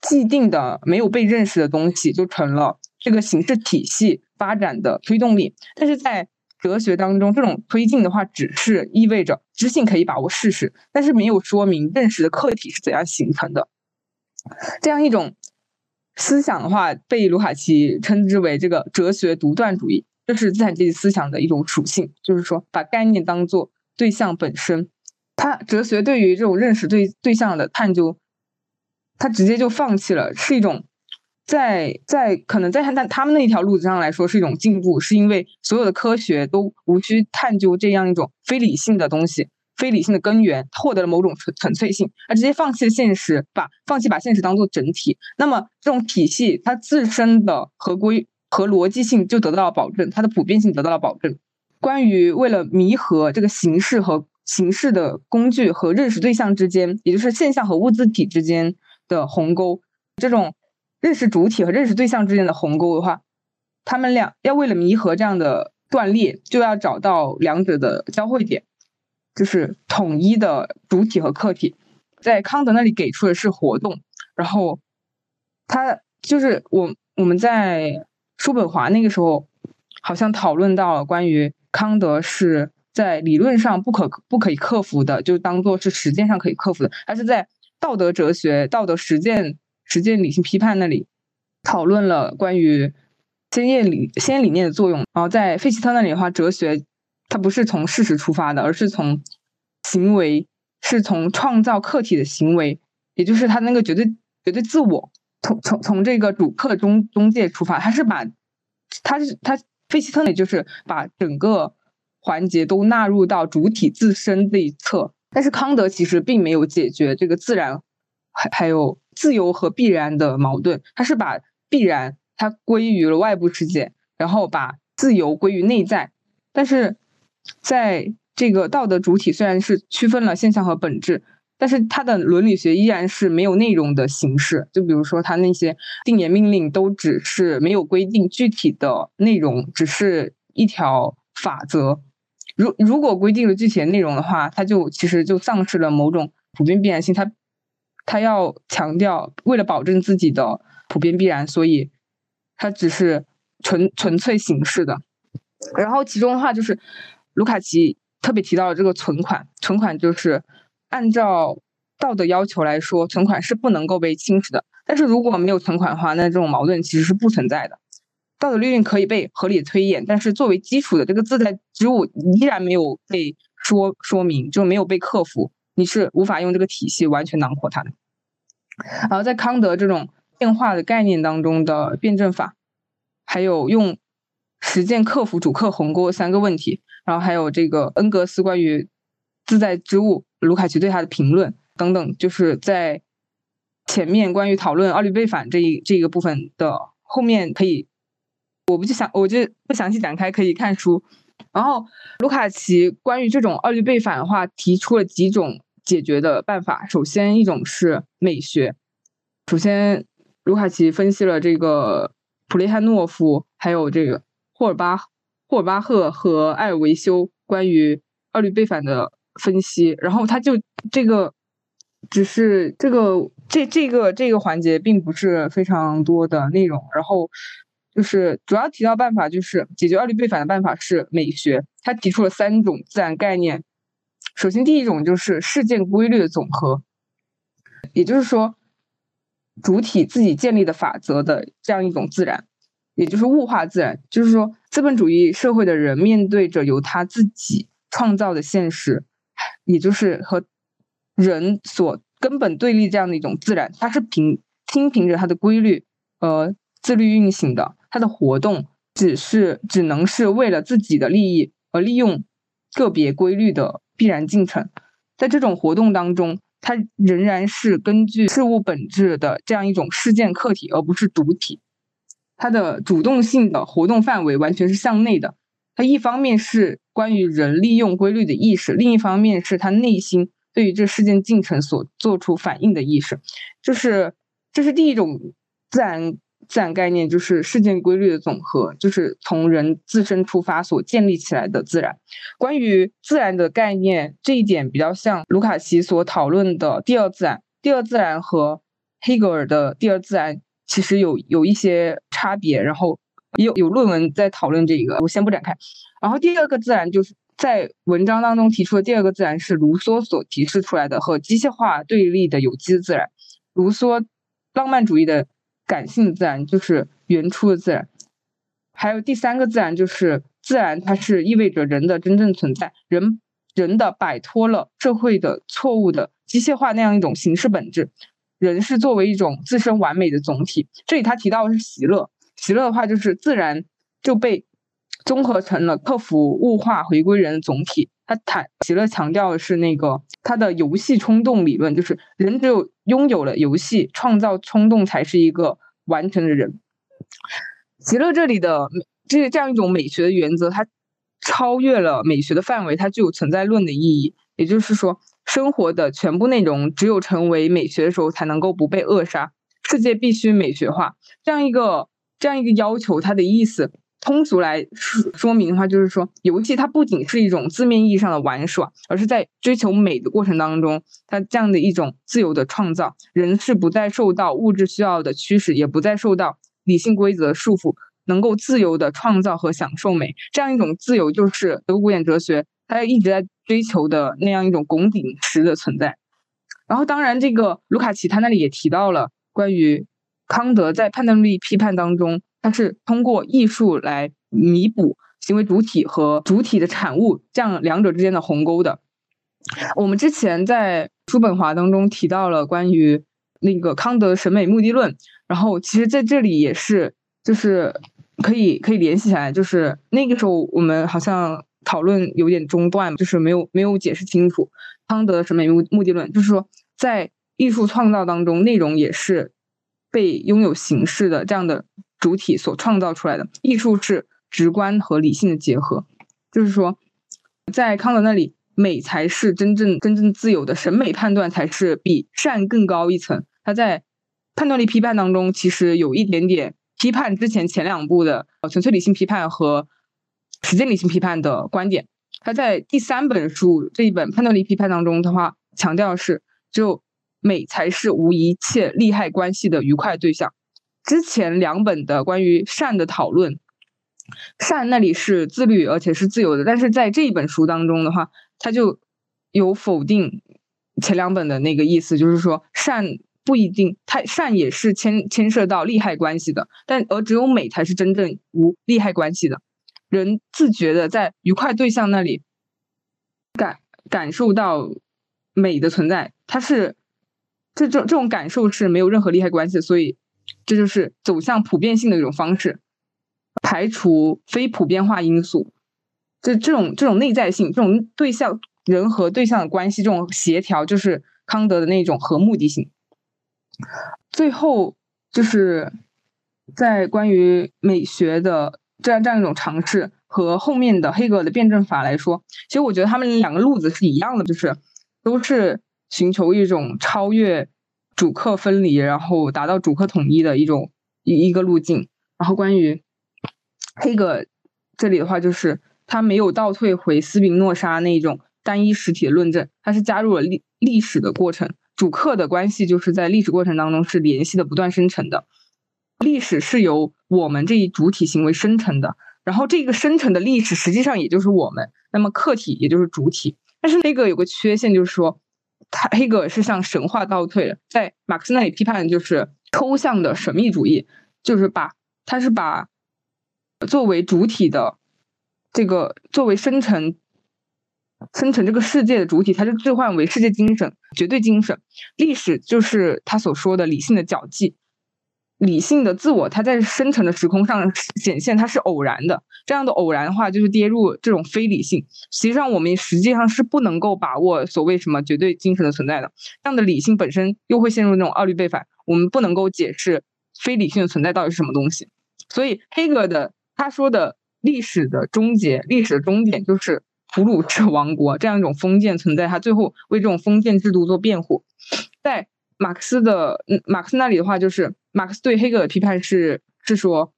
既定的没有被认识的东西，就成了这个形式体系发展的推动力。但是在哲学当中，这种推进的话，只是意味着知性可以把握事实，但是没有说明认识的客体是怎样形成的。这样一种思想的话，被卢卡奇称之为这个哲学独断主义，这是资产阶级思想的一种属性，就是说把概念当做对象本身。他哲学对于这种认识对对象的探究。他直接就放弃了，是一种在在可能在他但他们那一条路子上来说是一种进步，是因为所有的科学都无需探究这样一种非理性的东西，非理性的根源，获得了某种纯纯粹性，而直接放弃了现实，把放弃把现实当做整体，那么这种体系它自身的合规和逻辑性就得到了保证，它的普遍性得到了保证。关于为了弥合这个形式和形式的工具和认识对象之间，也就是现象和物质体之间。的鸿沟，这种认识主体和认识对象之间的鸿沟的话，他们俩要为了弥合这样的断裂，就要找到两者的交汇点，就是统一的主体和客体。在康德那里给出的是活动，然后他就是我我们在叔本华那个时候，好像讨论到了关于康德是在理论上不可不可以克服的，就当做是实践上可以克服的，他是在道德哲学、道德实践、实践理性批判那里讨论了关于先验理先理念的作用。然后在费希特那里的话，哲学它不是从事实出发的，而是从行为，是从创造客体的行为，也就是他那个绝对绝对自我。从从从这个主客中中介出发，他是把，他是他费希特里，就是把整个环节都纳入到主体自身这一侧。但是康德其实并没有解决这个自然还还有自由和必然的矛盾，他是把必然它归于了外部世界，然后把自由归于内在。但是在这个道德主体虽然是区分了现象和本质。但是他的伦理学依然是没有内容的形式，就比如说他那些定言命令都只是没有规定具体的内容，只是一条法则。如如果规定了具体的内容的话，他就其实就丧失了某种普遍必然性。他他要强调为了保证自己的普遍必然，所以他只是纯纯粹形式的。然后其中的话就是卢卡奇特别提到了这个存款，存款就是。按照道德要求来说，存款是不能够被侵蚀的。但是如果没有存款的话，那这种矛盾其实是不存在的。道德律令可以被合理推演，但是作为基础的这个自在之物依然没有被说说明，就没有被克服。你是无法用这个体系完全囊括它的。然后在康德这种变化的概念当中的辩证法，还有用实践克服主客鸿沟三个问题，然后还有这个恩格斯关于自在之物。卢卡奇对他的评论等等，就是在前面关于讨论二律背反这一这一个部分的后面可以，我不就想我就不详细展开，可以看书。然后卢卡奇关于这种二律背反的话，提出了几种解决的办法。首先一种是美学，首先卢卡奇分析了这个普雷汉诺夫，还有这个霍尔巴霍尔巴赫和艾尔维修关于二律背反的。分析，然后他就这个只是这个这这个这个环节并不是非常多的内容，然后就是主要提到办法就是解决二律背反的办法是美学，他提出了三种自然概念。首先第一种就是事件规律的总和，也就是说主体自己建立的法则的这样一种自然，也就是物化自然，就是说资本主义社会的人面对着由他自己创造的现实。也就是和人所根本对立这样的一种自然，它是凭听凭着它的规律呃自律运行的，它的活动只是只能是为了自己的利益而利用个别规律的必然进程，在这种活动当中，它仍然是根据事物本质的这样一种事件客体，而不是主体，它的主动性的活动范围完全是向内的。它一方面是关于人利用规律的意识，另一方面是他内心对于这事件进程所做出反应的意识，就是这是第一种自然自然概念，就是事件规律的总和，就是从人自身出发所建立起来的自然。关于自然的概念，这一点比较像卢卡奇所讨论的第二自然。第二自然和黑格尔的第二自然其实有有一些差别，然后。有有论文在讨论这个，我先不展开。然后第二个自然就是在文章当中提出的第二个自然是卢梭所提示出来的和机械化对立的有机自然。卢梭浪漫主义的感性的自然就是原初的自然。还有第三个自然就是自然，它是意味着人的真正存在，人人的摆脱了社会的错误的机械化那样一种形式本质，人是作为一种自身完美的总体。这里他提到的是喜乐。喜乐的话，就是自然就被综合成了克服物化、回归人的总体。他谈极乐强调的是那个他的游戏冲动理论，就是人只有拥有了游戏创造冲动，才是一个完成的人。极乐这里的这这样一种美学的原则，它超越了美学的范围，它具有存在论的意义。也就是说，生活的全部内容只有成为美学的时候，才能够不被扼杀。世界必须美学化，这样一个。这样一个要求，它的意思通俗来说说明的话，就是说游戏它不仅是一种字面意义上的玩耍，而是在追求美的过程当中，它这样的一种自由的创造，人是不再受到物质需要的驱使，也不再受到理性规则束缚，能够自由的创造和享受美。这样一种自由，就是德国古典哲学它一直在追求的那样一种拱顶石的存在。然后，当然，这个卢卡奇他那里也提到了关于康德在判断力批判当中，它是通过艺术来弥补行为主体和主体的产物这样两者之间的鸿沟的。我们之前在叔本华当中提到了关于那个康德审美目的论，然后其实在这里也是就是可以可以联系起来，就是那个时候我们好像讨论有点中断，就是没有没有解释清楚。康德的审美目目的论就是说，在艺术创造当中，内容也是被拥有形式的这样的主体所创造出来的。艺术是直观和理性的结合，就是说，在康德那里，美才是真正真正自由的，审美判断才是比善更高一层。他在判断力批判当中，其实有一点点批判之前前两部的纯粹理性批判和实践理性批判的观点。他在第三本书这一本判断力批判当中的话，强调是只有美才是无一切利害关系的愉快对象。之前两本的关于善的讨论，善那里是自律而且是自由的，但是在这一本书当中的话，他就有否定前两本的那个意思，就是说善不一定它善也是牵牵涉到利害关系的，但而只有美才是真正无利害关系的。人自觉的在愉快对象那里感感受到美的存在，它是这这这种感受是没有任何利害关系，所以这就是走向普遍性的一种方式，排除非普遍化因素。这这种这种内在性，这种对象人和对象的关系，这种协调，就是康德的那种和目的性。最后就是在关于美学的。这样这样一种尝试和后面的黑格尔的辩证法来说，其实我觉得他们两个路子是一样的，就是都是寻求一种超越主客分离，然后达到主客统一的一种一一个路径。然后关于黑格这里的话，就是他没有倒退回斯宾诺莎那种单一实体的论证，他是加入了历历史的过程，主客的关系就是在历史过程当中是联系的不断生成的。历史是由我们这一主体行为生成的，然后这个生成的历史实际上也就是我们，那么客体也就是主体。但是那个有个缺陷，就是说，他黑格尔是向神话倒退的，在马克思那里批判的就是抽象的神秘主义，就是把他是把作为主体的这个作为生成生成这个世界的主体，他就置换为世界精神、绝对精神。历史就是他所说的理性的脚迹。理性的自我，它在深层的时空上显现，它是偶然的。这样的偶然的话，就是跌入这种非理性。实际上，我们实际上是不能够把握所谓什么绝对精神的存在的。这样的理性本身又会陷入那种二律背反，我们不能够解释非理性的存在到底是什么东西。所以，黑格尔的他说的历史的终结，历史的终点就是普鲁士王国这样一种封建存在。他最后为这种封建制度做辩护，在。马克思的，马克思那里的话，就是马克思对黑格尔的批判是是说，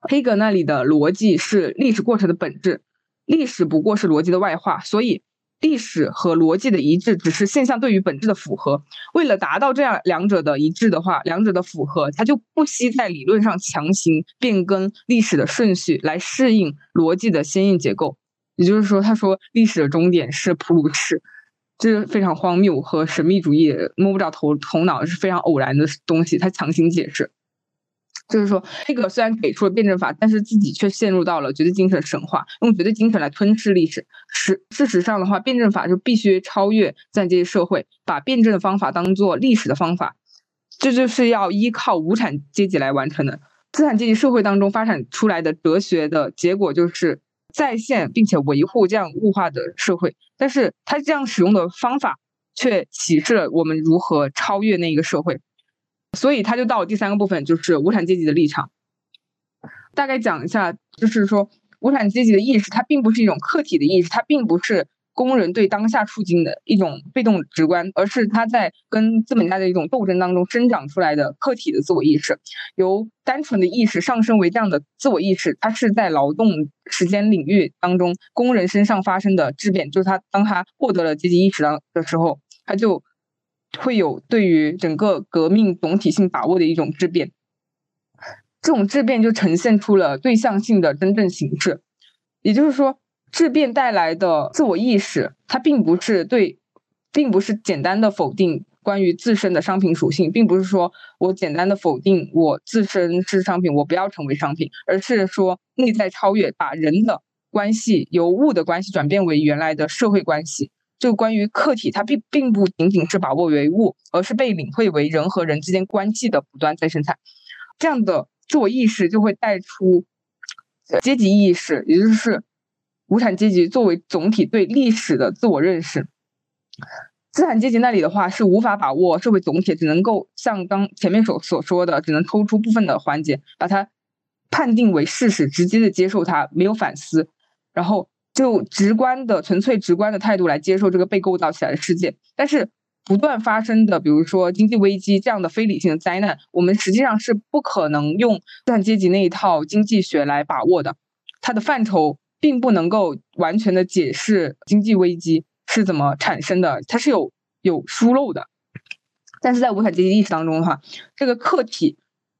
黑格尔那里的逻辑是历史过程的本质，历史不过是逻辑的外化，所以历史和逻辑的一致只是现象对于本质的符合。为了达到这样两者的一致的话，两者的符合，他就不惜在理论上强行变更历史的顺序来适应逻辑的先验结构。也就是说，他说历史的终点是普鲁士。这是非常荒谬和神秘主义摸不着头头脑，是非常偶然的东西。他强行解释，就是说，黑格虽然给出了辩证法，但是自己却陷入到了绝对精神神话，用绝对精神来吞噬历史。实事实上的话，辩证法就必须超越资产阶级社会，把辩证的方法当做历史的方法，这就是要依靠无产阶级来完成的。资产阶级社会当中发展出来的哲学的结果就是。再现并且维护这样物化的社会，但是他这样使用的方法却启示了我们如何超越那一个社会，所以他就到第三个部分，就是无产阶级的立场。大概讲一下，就是说无产阶级的意识，它并不是一种客体的意识，它并不是工人对当下处境的一种被动直观，而是他在跟资本家的一种斗争当中生长出来的客体的自我意识，由单纯的意识上升为这样的自我意识，它是在劳动时间领域当中工人身上发生的质变，就是他当他获得了阶级意识的的时候，他就会有对于整个革命总体性把握的一种质变。这种质变就呈现出了对象性的真正形式，也就是说，质变带来的自我意识，它并不是对，并不是简单的否定关于自身的商品属性，并不是说我简单的否定我自身是商品，我不要成为商品，而是说内在超越，把人的关系由物的关系转变为原来的社会关系。就关于客体，它并并不仅仅是把握为物，而是被领会为人和人之间关系的不断再生产，这样的。自我意识就会带出阶级意识，也就是无产阶级作为总体对历史的自我认识。资产阶级那里的话是无法把握社会总体，只能够像刚前面所所说的，只能抽出部分的环节，把它判定为事实，直接的接受它，没有反思，然后就直观的、纯粹直观的态度来接受这个被构造起来的世界。但是。不断发生的，比如说经济危机这样的非理性的灾难，我们实际上是不可能用资产阶级那一套经济学来把握的。它的范畴并不能够完全的解释经济危机是怎么产生的，它是有有疏漏的。但是在无产阶级意识当中的话，这个客体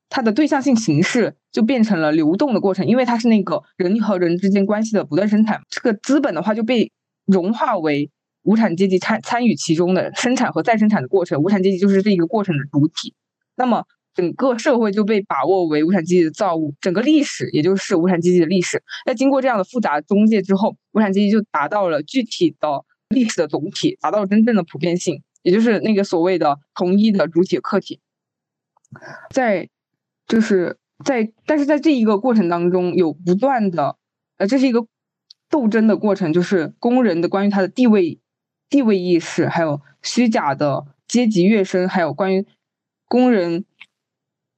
它的对象性形式就变成了流动的过程，因为它是那个人和人之间关系的不断生产。这个资本的话就被融化为。无产阶级参参与其中的生产和再生产的过程，无产阶级就是这一个过程的主体。那么整个社会就被把握为无产阶级的造物，整个历史也就是无产阶级的历史。在经过这样的复杂中介之后，无产阶级就达到了具体的历史的总体，达到了真正的普遍性，也就是那个所谓的统一的主体客体。在就是在但是在这一个过程当中，有不断的呃，这是一个斗争的过程，就是工人的关于他的地位。地位意识，还有虚假的阶级跃升，还有关于工人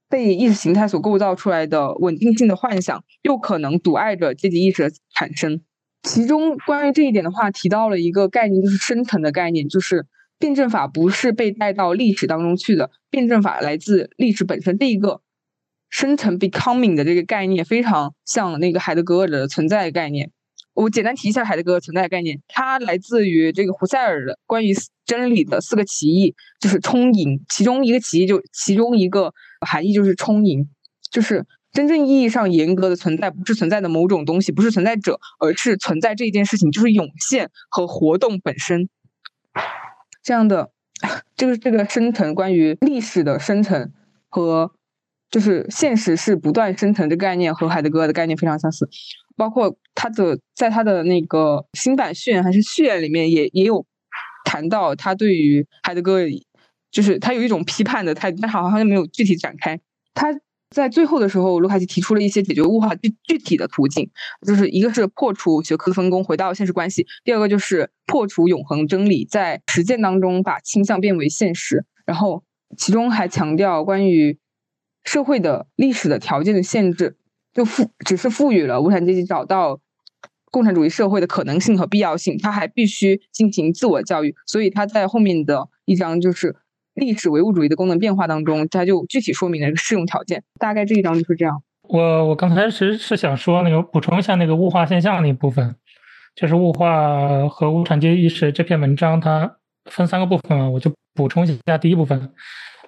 被意识形态所构造出来的稳定性的幻想，又可能阻碍着阶级意识的产生。其中关于这一点的话，提到了一个概念，就是深层的概念，就是辩证法不是被带到历史当中去的，辩证法来自历史本身。这一个深层 becoming 的这个概念，非常像那个海德格尔的存在概念。我简单提一下海德格尔存在的概念，它来自于这个胡塞尔的关于真理的四个歧义，就是充盈。其中一个歧义就其中一个含义就是充盈，就是真正意义上严格的存在不是存在的某种东西，不是存在者，而是存在这件事情，就是涌现和活动本身。这样的，就是这个生成关于历史的生成和就是现实是不断生成的概念和海德格尔的概念非常相似。包括他的在他的那个新版序言还是序言里面也也有谈到他对于海德格尔，就是他有一种批判的态度，但好像没有具体展开。他在最后的时候，卢卡奇提出了一些解决物化具具体的途径，就是一个是破除学科分工，回到现实关系；第二个就是破除永恒真理，在实践当中把倾向变为现实。然后其中还强调关于社会的历史的条件的限制。就赋只是赋予了无产阶级找到共产主义社会的可能性和必要性，他还必须进行自我教育。所以他在后面的一章就是历史唯物主义的功能变化当中，他就具体说明了这个适用条件。大概这一章就是这样。我我刚才是是想说那个补充一下那个物化现象那部分，就是物化和无产阶级意识这篇文章它分三个部分嘛，我就补充一下第一部分，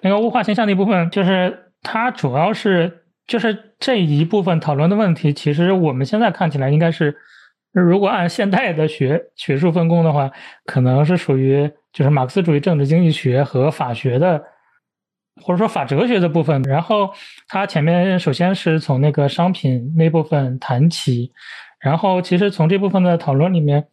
那个物化现象那部分就是它主要是。就是这一部分讨论的问题，其实我们现在看起来应该是，如果按现代的学学术分工的话，可能是属于就是马克思主义政治经济学和法学的，或者说法哲学的部分。然后它前面首先是从那个商品那部分谈起，然后其实从这部分的讨论里面，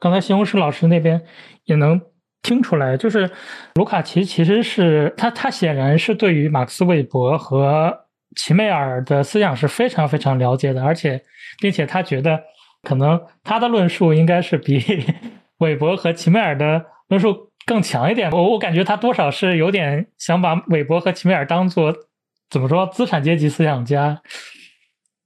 刚才西红柿老师那边也能听出来，就是卢卡奇其实是他他显然是对于马克思韦伯和齐美尔的思想是非常非常了解的，而且，并且他觉得可能他的论述应该是比 韦伯和齐美尔的论述更强一点。我我感觉他多少是有点想把韦伯和齐美尔当做怎么说资产阶级思想家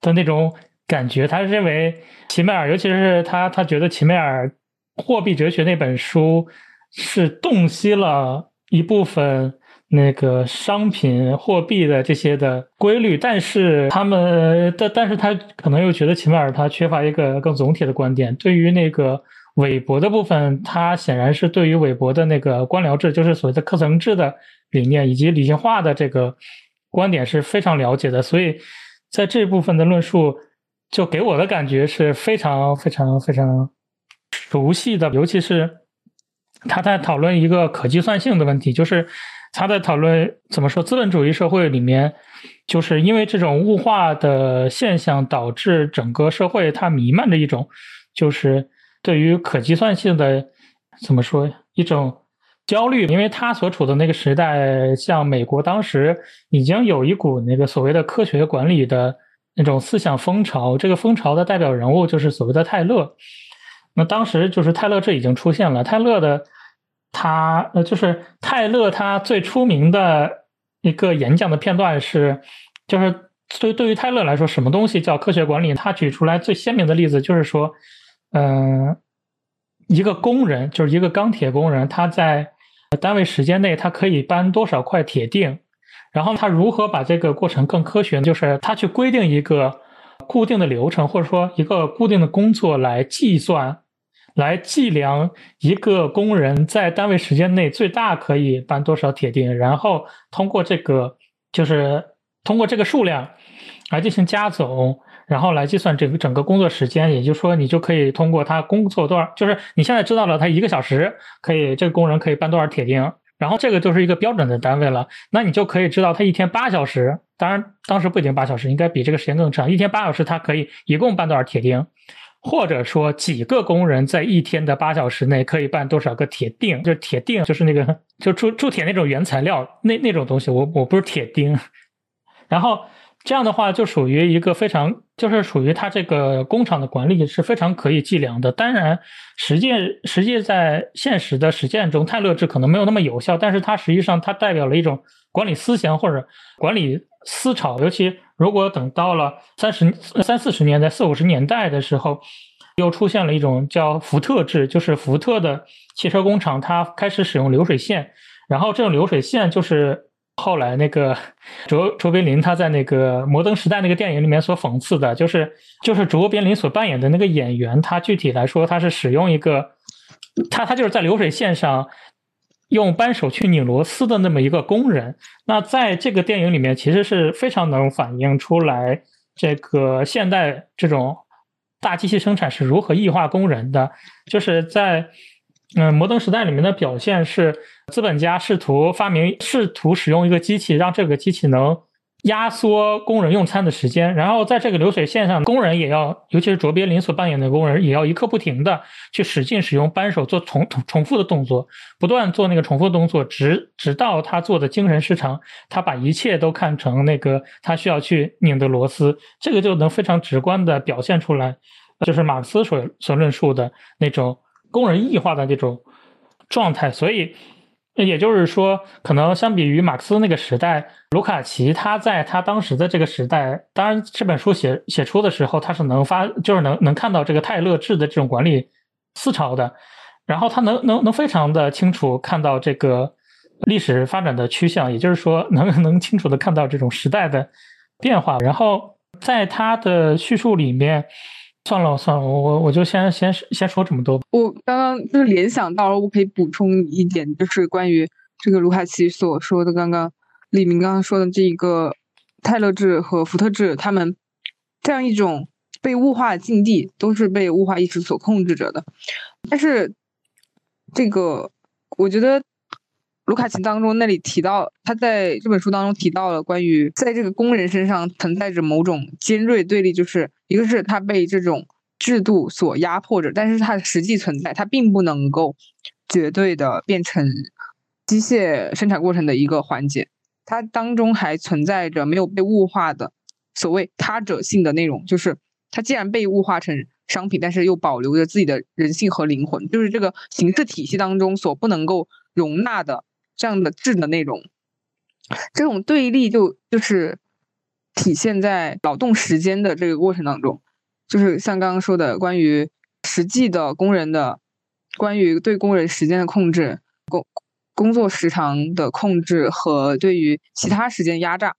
的那种感觉。他认为齐美尔，尤其是他他觉得齐美尔货币哲学那本书是洞悉了一部分那个商品货币的这些的规律，但是他们但但是他可能又觉得齐迈尔他缺乏一个更总体的观点。对于那个韦伯的部分，他显然是对于韦伯的那个官僚制，就是所谓的科层制的理念以及理性化的这个观点是非常了解的，所以在这部分的论述，就给我的感觉是非常非常非常。熟悉的，尤其是他在讨论一个可计算性的问题，就是他在讨论怎么说资本主义社会里面，就是因为这种物化的现象导致整个社会它弥漫着一种，就是对于可计算性的怎么说一种焦虑，因为他所处的那个时代，像美国当时已经有一股那个所谓的科学管理的那种思想风潮，这个风潮的代表人物就是所谓的泰勒。那当时就是泰勒，这已经出现了。泰勒的他呃，就是泰勒他最出名的一个演讲的片段是，就是对对于泰勒来说，什么东西叫科学管理？他举出来最鲜明的例子就是说，嗯，一个工人就是一个钢铁工人，他在单位时间内他可以搬多少块铁锭，然后他如何把这个过程更科学？就是他去规定一个固定的流程，或者说一个固定的工作来计算。来计量一个工人在单位时间内最大可以搬多少铁钉，然后通过这个就是通过这个数量来进行加总，然后来计算整个整个工作时间。也就是说，你就可以通过他工作多少，就是你现在知道了他一个小时可以这个工人可以搬多少铁钉，然后这个就是一个标准的单位了。那你就可以知道他一天八小时，当然当时不一定八小时，应该比这个时间更长。一天八小时，他可以一共搬多少铁钉？或者说几个工人在一天的八小时内可以办多少个铁锭？就是铁锭，就是那个就铸铸铁那种原材料，那那种东西。我我不是铁钉。然后这样的话，就属于一个非常，就是属于它这个工厂的管理是非常可以计量的。当然，实际实际在现实的实践中，泰勒制可能没有那么有效，但是它实际上它代表了一种管理思想或者管理思潮，尤其。如果等到了三十三四十年代、四五十年代的时候，又出现了一种叫福特制，就是福特的汽车工厂，它开始使用流水线。然后这种流水线就是后来那个卓卓别林他在那个《摩登时代》那个电影里面所讽刺的，就是就是卓别林所扮演的那个演员，他具体来说他是使用一个，他他就是在流水线上。用扳手去拧螺丝的那么一个工人，那在这个电影里面，其实是非常能反映出来这个现代这种大机器生产是如何异化工人的。就是在嗯摩登时代里面的表现是，资本家试图发明，试图使用一个机器，让这个机器能。压缩工人用餐的时间，然后在这个流水线上，工人也要，尤其是卓别林所扮演的工人，也要一刻不停的去使劲使用扳手做重重复的动作，不断做那个重复动作，直直到他做的精神失常，他把一切都看成那个他需要去拧的螺丝，这个就能非常直观的表现出来，就是马克思所所论述的那种工人异化的这种状态，所以。也就是说，可能相比于马克思那个时代，卢卡奇他在他当时的这个时代，当然这本书写写出的时候，他是能发，就是能能看到这个泰勒制的这种管理思潮的，然后他能能能非常的清楚看到这个历史发展的趋向，也就是说，能能清楚的看到这种时代的变化，然后在他的叙述里面。算了算了，我我我就先先先说这么多吧。我刚刚就是联想到了，我可以补充一点，就是关于这个卢卡奇所说的，刚刚李明刚刚说的这一个泰勒制和福特制，他们这样一种被物化的境地，都是被物化意识所控制着的。但是这个，我觉得。卢卡奇当中那里提到，他在这本书当中提到了关于在这个工人身上存在着某种尖锐对立，就是一个是他被这种制度所压迫着，但是他的实际存在，他并不能够绝对的变成机械生产过程的一个环节，它当中还存在着没有被物化的所谓他者性的内容，就是它既然被物化成商品，但是又保留着自己的人性和灵魂，就是这个形式体系当中所不能够容纳的。这样的质的内容，这种对立就就是体现在劳动时间的这个过程当中，就是像刚刚说的关于实际的工人的关于对工人时间的控制、工工作时长的控制和对于其他时间压榨，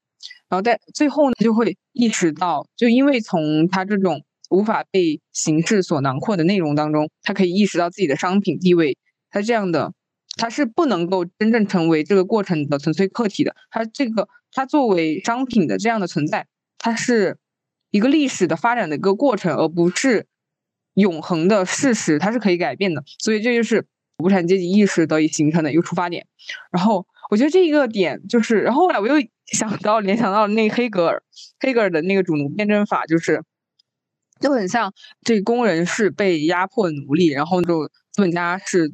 然后在最后呢，就会意识到，就因为从他这种无法被形式所囊括的内容当中，他可以意识到自己的商品地位，他这样的它是不能够真正成为这个过程的纯粹客体的，它这个它作为商品的这样的存在，它是一个历史的发展的一个过程，而不是。永恒的事实，它是可以改变的，所以这就是无产阶级意识得以形成的一个出发点。然后我觉得这一个点就是，然后后来我又想到联想到那黑格尔，黑格尔的那个主奴辩证法，就是就很像这工人是被压迫奴隶，然后就资本家是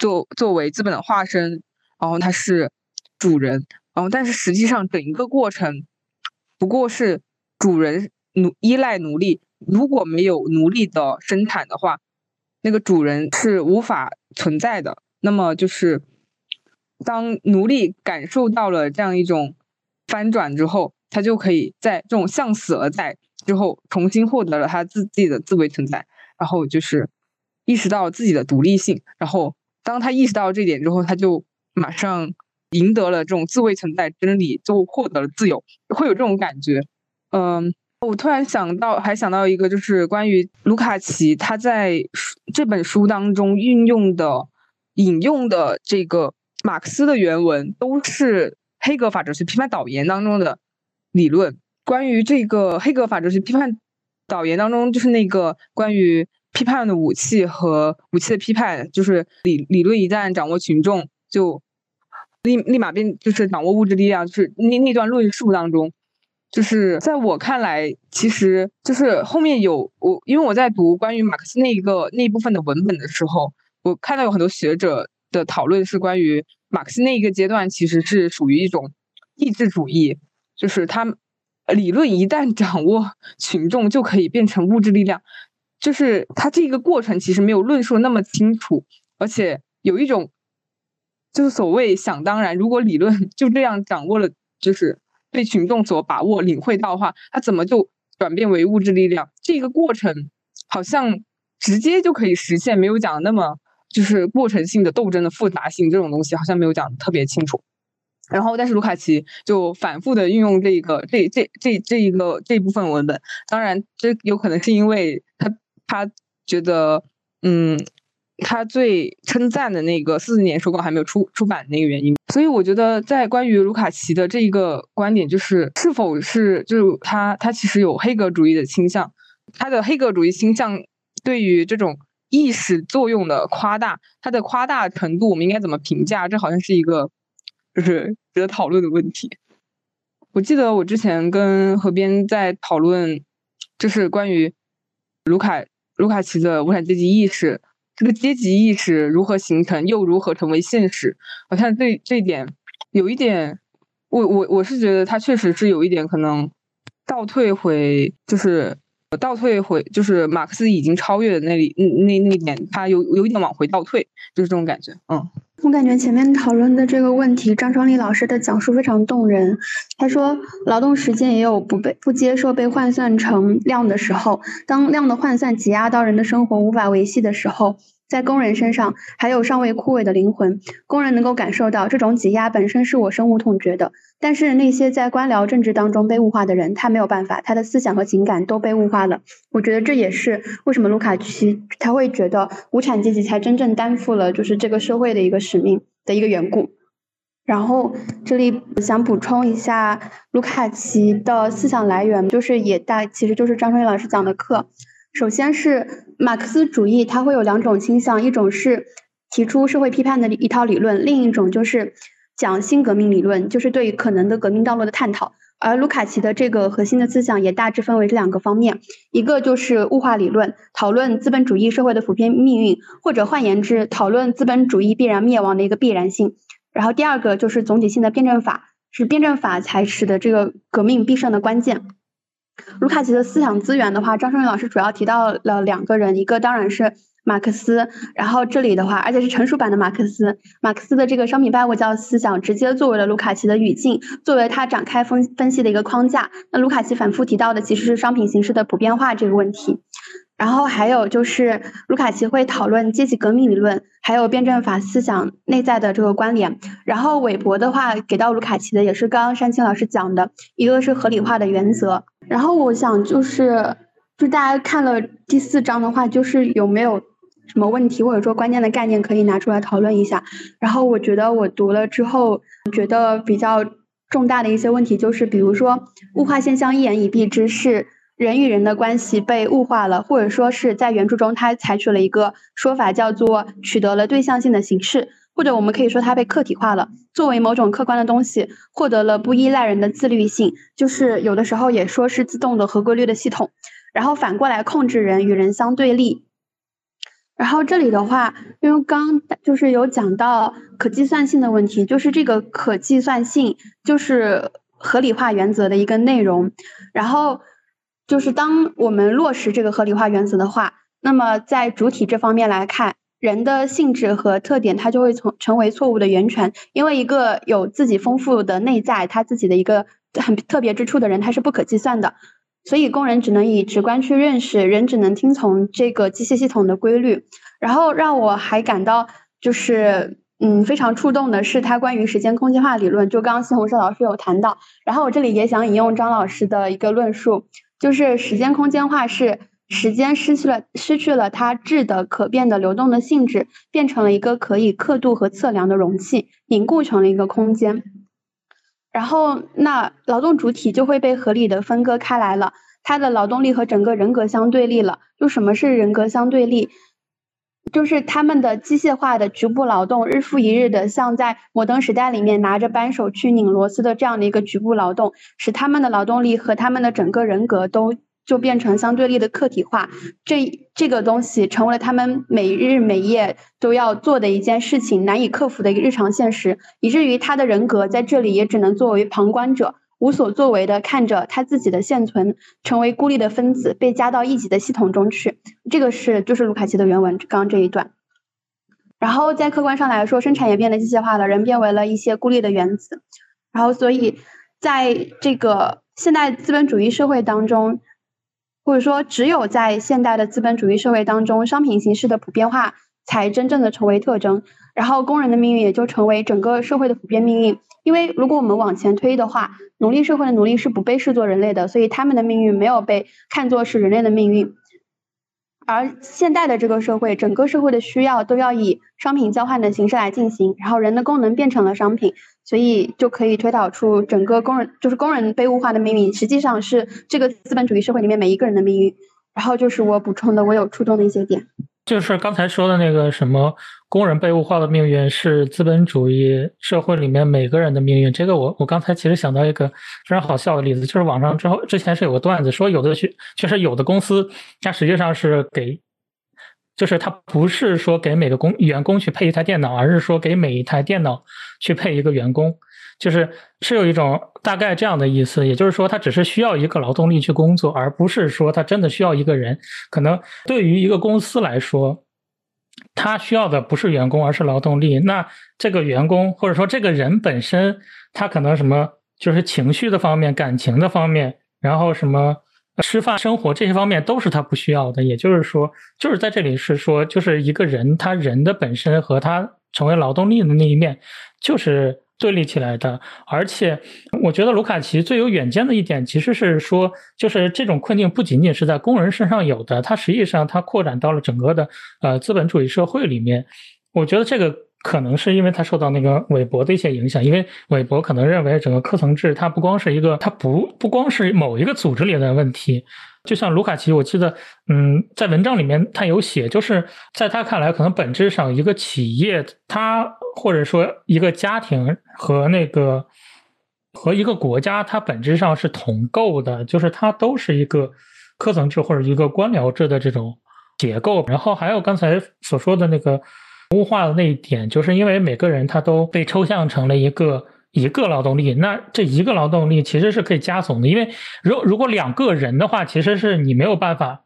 作作为资本的化身，然后他是主人，然后但是实际上整一个过程不过是主人奴依赖奴隶。如果没有奴隶的生产的话，那个主人是无法存在的。那么就是，当奴隶感受到了这样一种翻转之后，他就可以在这种向死而在之后，重新获得了他自自己的自为存在，然后就是意识到自己的独立性。然后当他意识到这点之后，他就马上赢得了这种自卫存在真理，就获得了自由，会有这种感觉。嗯。我突然想到，还想到一个，就是关于卢卡奇他在这本书当中运用的、引用的这个马克思的原文，都是黑格法哲学批判导言当中的理论。关于这个黑格法哲学批判导言当中，就是那个关于批判的武器和武器的批判，就是理理论一旦掌握群众，就立立马变，就是掌握物质力量，就是那那段论述当中。就是在我看来，其实就是后面有我，因为我在读关于马克思那一个那一部分的文本的时候，我看到有很多学者的讨论是关于马克思那一个阶段其实是属于一种意志主义，就是他理论一旦掌握群众就可以变成物质力量，就是他这个过程其实没有论述那么清楚，而且有一种就是所谓想当然，如果理论 就这样掌握了，就是。被群众所把握、领会到的话，它怎么就转变为物质力量？这个过程好像直接就可以实现，没有讲那么就是过程性的斗争的复杂性这种东西，好像没有讲特别清楚。然后，但是卢卡奇就反复的运用这个这这这这一个这部分文本，当然这有可能是因为他他觉得嗯。他最称赞的那个四十年手稿还没有出出版那个原因，所以我觉得在关于卢卡奇的这一个观点，就是是否是就是他他其实有黑格主义的倾向，他的黑格主义倾向对于这种意识作用的夸大，它的夸大程度我们应该怎么评价？这好像是一个就是值得讨论的问题。我记得我之前跟河边在讨论，就是关于卢卡卢卡奇的无产阶级意识。这个阶级意识如何形成，又如何成为现实？好像这这一点有一点，我我我是觉得他确实是有一点可能倒退回，就是倒退回，就是马克思已经超越的那里，那那那点他有有一点往回倒退，就是这种感觉，嗯。我感觉前面讨论的这个问题，张双立老师的讲述非常动人。他说，劳动时间也有不被不接受被换算成量的时候，当量的换算挤压到人的生活无法维系的时候。在工人身上还有尚未枯萎的灵魂，工人能够感受到这种挤压本身是我深恶痛绝的。但是那些在官僚政治当中被物化的人，他没有办法，他的思想和情感都被物化了。我觉得这也是为什么卢卡奇他会觉得无产阶级才真正担负了就是这个社会的一个使命的一个缘故。然后这里想补充一下，卢卡奇的思想来源就是也大，其实就是张春雨老师讲的课。首先是马克思主义，它会有两种倾向，一种是提出社会批判的一套理论，另一种就是讲新革命理论，就是对于可能的革命道路的探讨。而卢卡奇的这个核心的思想也大致分为这两个方面，一个就是物化理论，讨论资本主义社会的普遍命运，或者换言之，讨论资本主义必然灭亡的一个必然性。然后第二个就是总体性的辩证法，是辩证法才使得这个革命必胜的关键。卢卡奇的思想资源的话，张胜宇老师主要提到了两个人，一个当然是马克思，然后这里的话，而且是成熟版的马克思，马克思的这个商品拜物教思想直接作为了卢卡奇的语境，作为他展开分分析的一个框架。那卢卡奇反复提到的其实是商品形式的普遍化这个问题。然后还有就是卢卡奇会讨论阶级革命理论，还有辩证法思想内在的这个关联。然后韦伯的话给到卢卡奇的也是刚刚山青老师讲的，一个是合理化的原则。然后我想就是，就大家看了第四章的话，就是有没有什么问题或者说关键的概念可以拿出来讨论一下。然后我觉得我读了之后，觉得比较重大的一些问题就是，比如说物化现象一言以蔽之是。人与人的关系被物化了，或者说是在原著中，他采取了一个说法，叫做取得了对象性的形式，或者我们可以说它被客体化了，作为某种客观的东西，获得了不依赖人的自律性，就是有的时候也说是自动的和规律的系统，然后反过来控制人与人相对立。然后这里的话，因为刚就是有讲到可计算性的问题，就是这个可计算性就是合理化原则的一个内容，然后。就是当我们落实这个合理化原则的话，那么在主体这方面来看，人的性质和特点，它就会从成为错误的源泉。因为一个有自己丰富的内在，他自己的一个很特别之处的人，他是不可计算的。所以工人只能以直观去认识，人只能听从这个机械系统的规律。然后让我还感到就是嗯非常触动的是他关于时间空间化理论，就刚刚西红柿老师有谈到。然后我这里也想引用张老师的一个论述。就是时间空间化是时间失去了失去了它质的可变的流动的性质，变成了一个可以刻度和测量的容器，凝固成了一个空间。然后那劳动主体就会被合理的分割开来了，它的劳动力和整个人格相对立了。就什么是人格相对立？就是他们的机械化的局部劳动，日复一日的像在摩登时代里面拿着扳手去拧螺丝的这样的一个局部劳动，使他们的劳动力和他们的整个人格都就变成相对立的客体化。这这个东西成为了他们每日每夜都要做的一件事情，难以克服的一个日常现实，以至于他的人格在这里也只能作为旁观者。无所作为的看着他自己的现存成为孤立的分子被加到一级的系统中去，这个是就是卢卡奇的原文刚刚这一段。然后在客观上来说，生产也变得机械化了，人变为了一些孤立的原子。然后所以在这个现代资本主义社会当中，或者说只有在现代的资本主义社会当中，商品形式的普遍化才真正的成为特征。然后工人的命运也就成为整个社会的普遍命运。因为如果我们往前推的话，奴隶社会的奴隶是不被视作人类的，所以他们的命运没有被看作是人类的命运。而现代的这个社会，整个社会的需要都要以商品交换的形式来进行，然后人的功能变成了商品，所以就可以推导出整个工人就是工人被物化的命运，实际上是这个资本主义社会里面每一个人的命运。然后就是我补充的，我有触动的一些点。就是刚才说的那个什么工人被物化的命运是资本主义社会里面每个人的命运。这个我我刚才其实想到一个非常好笑的例子，就是网上之后之前是有个段子说有的确确实有的公司它实际上是给，就是它不是说给每个工员工去配一台电脑，而是说给每一台电脑去配一个员工。就是是有一种大概这样的意思，也就是说，他只是需要一个劳动力去工作，而不是说他真的需要一个人。可能对于一个公司来说，他需要的不是员工，而是劳动力。那这个员工或者说这个人本身，他可能什么就是情绪的方面、感情的方面，然后什么吃饭、生活这些方面都是他不需要的。也就是说，就是在这里是说，就是一个人他人的本身和他成为劳动力的那一面，就是。对立起来的，而且我觉得卢卡奇最有远见的一点，其实是说，就是这种困境不仅仅是在工人身上有的，它实际上它扩展到了整个的呃资本主义社会里面。我觉得这个可能是因为他受到那个韦伯的一些影响，因为韦伯可能认为整个科层制它不光是一个，它不不光是某一个组织里的问题。就像卢卡奇，我记得，嗯，在文章里面他有写，就是在他看来，可能本质上一个企业，他或者说一个家庭和那个和一个国家，它本质上是同构的，就是它都是一个科层制或者一个官僚制的这种结构。然后还有刚才所说的那个物化的那一点，就是因为每个人他都被抽象成了一个。一个劳动力，那这一个劳动力其实是可以加总的，因为如如果两个人的话，其实是你没有办法，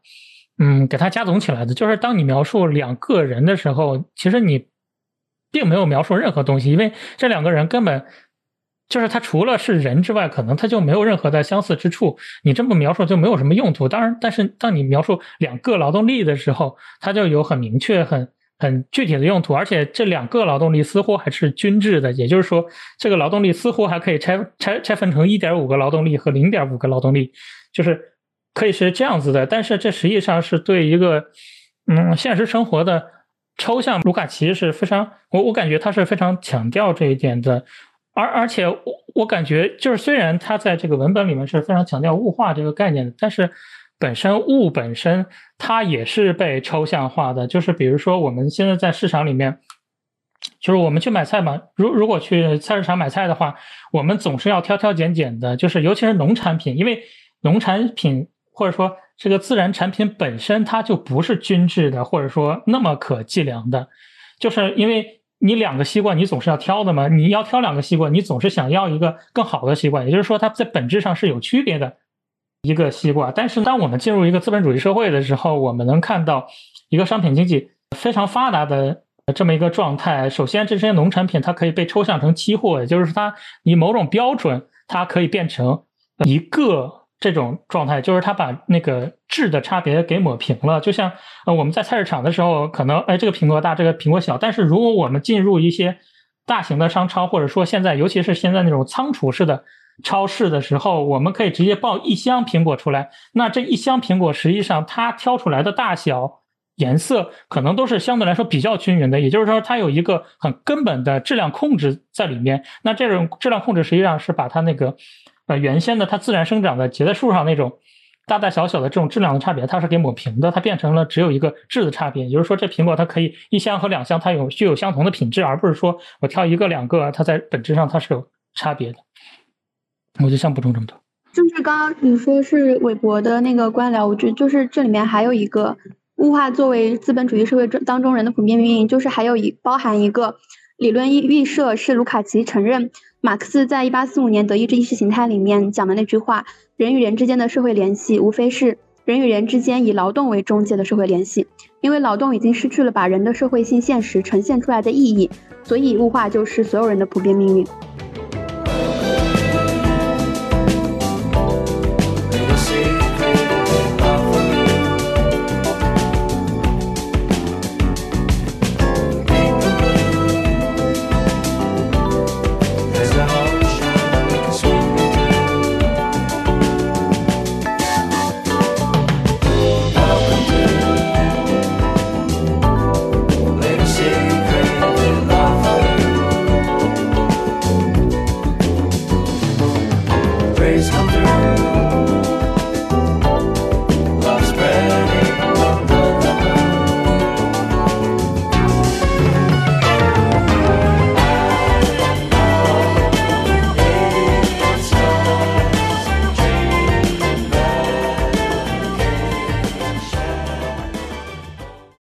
嗯，给它加总起来的。就是当你描述两个人的时候，其实你并没有描述任何东西，因为这两个人根本就是他除了是人之外，可能他就没有任何的相似之处。你这么描述就没有什么用途。当然，但是当你描述两个劳动力的时候，他就有很明确、很很具体的用途。而且这两个劳动力似乎还是均质的，也就是说，这个劳动力似乎还可以拆拆拆分成一点五个劳动力和零点五个劳动力，就是可以是这样子的。但是这实际上是对一个嗯现实生活的抽象。卢卡奇是非常，我我感觉他是非常强调这一点的。而而且我我感觉就是虽然他在这个文本里面是非常强调物化这个概念的，但是本身物本身它也是被抽象化的。就是比如说我们现在在市场里面，就是我们去买菜嘛，如如果去菜市场买菜的话，我们总是要挑挑拣拣的，就是尤其是农产品，因为农产品或者说这个自然产品本身它就不是均质的，或者说那么可计量的，就是因为。你两个西瓜，你总是要挑的嘛？你要挑两个西瓜，你总是想要一个更好的西瓜，也就是说，它在本质上是有区别的一个西瓜。但是，当我们进入一个资本主义社会的时候，我们能看到一个商品经济非常发达的这么一个状态。首先，这些农产品它可以被抽象成期货，也就是它以某种标准，它可以变成一个。这种状态就是它把那个质的差别给抹平了，就像呃我们在菜市场的时候，可能哎这个苹果大，这个苹果小，但是如果我们进入一些大型的商超，或者说现在尤其是现在那种仓储式的超市的时候，我们可以直接抱一箱苹果出来，那这一箱苹果实际上它挑出来的大小、颜色可能都是相对来说比较均匀的，也就是说它有一个很根本的质量控制在里面。那这种质量控制实际上是把它那个。呃，原先的它自然生长的结在树上那种大大小小的这种质量的差别，它是给抹平的，它变成了只有一个质的差别。也就是说，这苹果它可以一箱和两箱它有具有相同的品质，而不是说我挑一个两个，它在本质上它是有差别的。我就想补充这么多。就是刚刚你说是韦伯的那个官僚，我觉得就是这里面还有一个物化作为资本主义社会中当中人的普遍命运，就是还有一包含一个理论预预设是卢卡奇承认。马克思在一八四五年《德意志意识形态》里面讲的那句话：“人与人之间的社会联系，无非是人与人之间以劳动为中介的社会联系。因为劳动已经失去了把人的社会性现实呈现出来的意义，所以物化就是所有人的普遍命运。”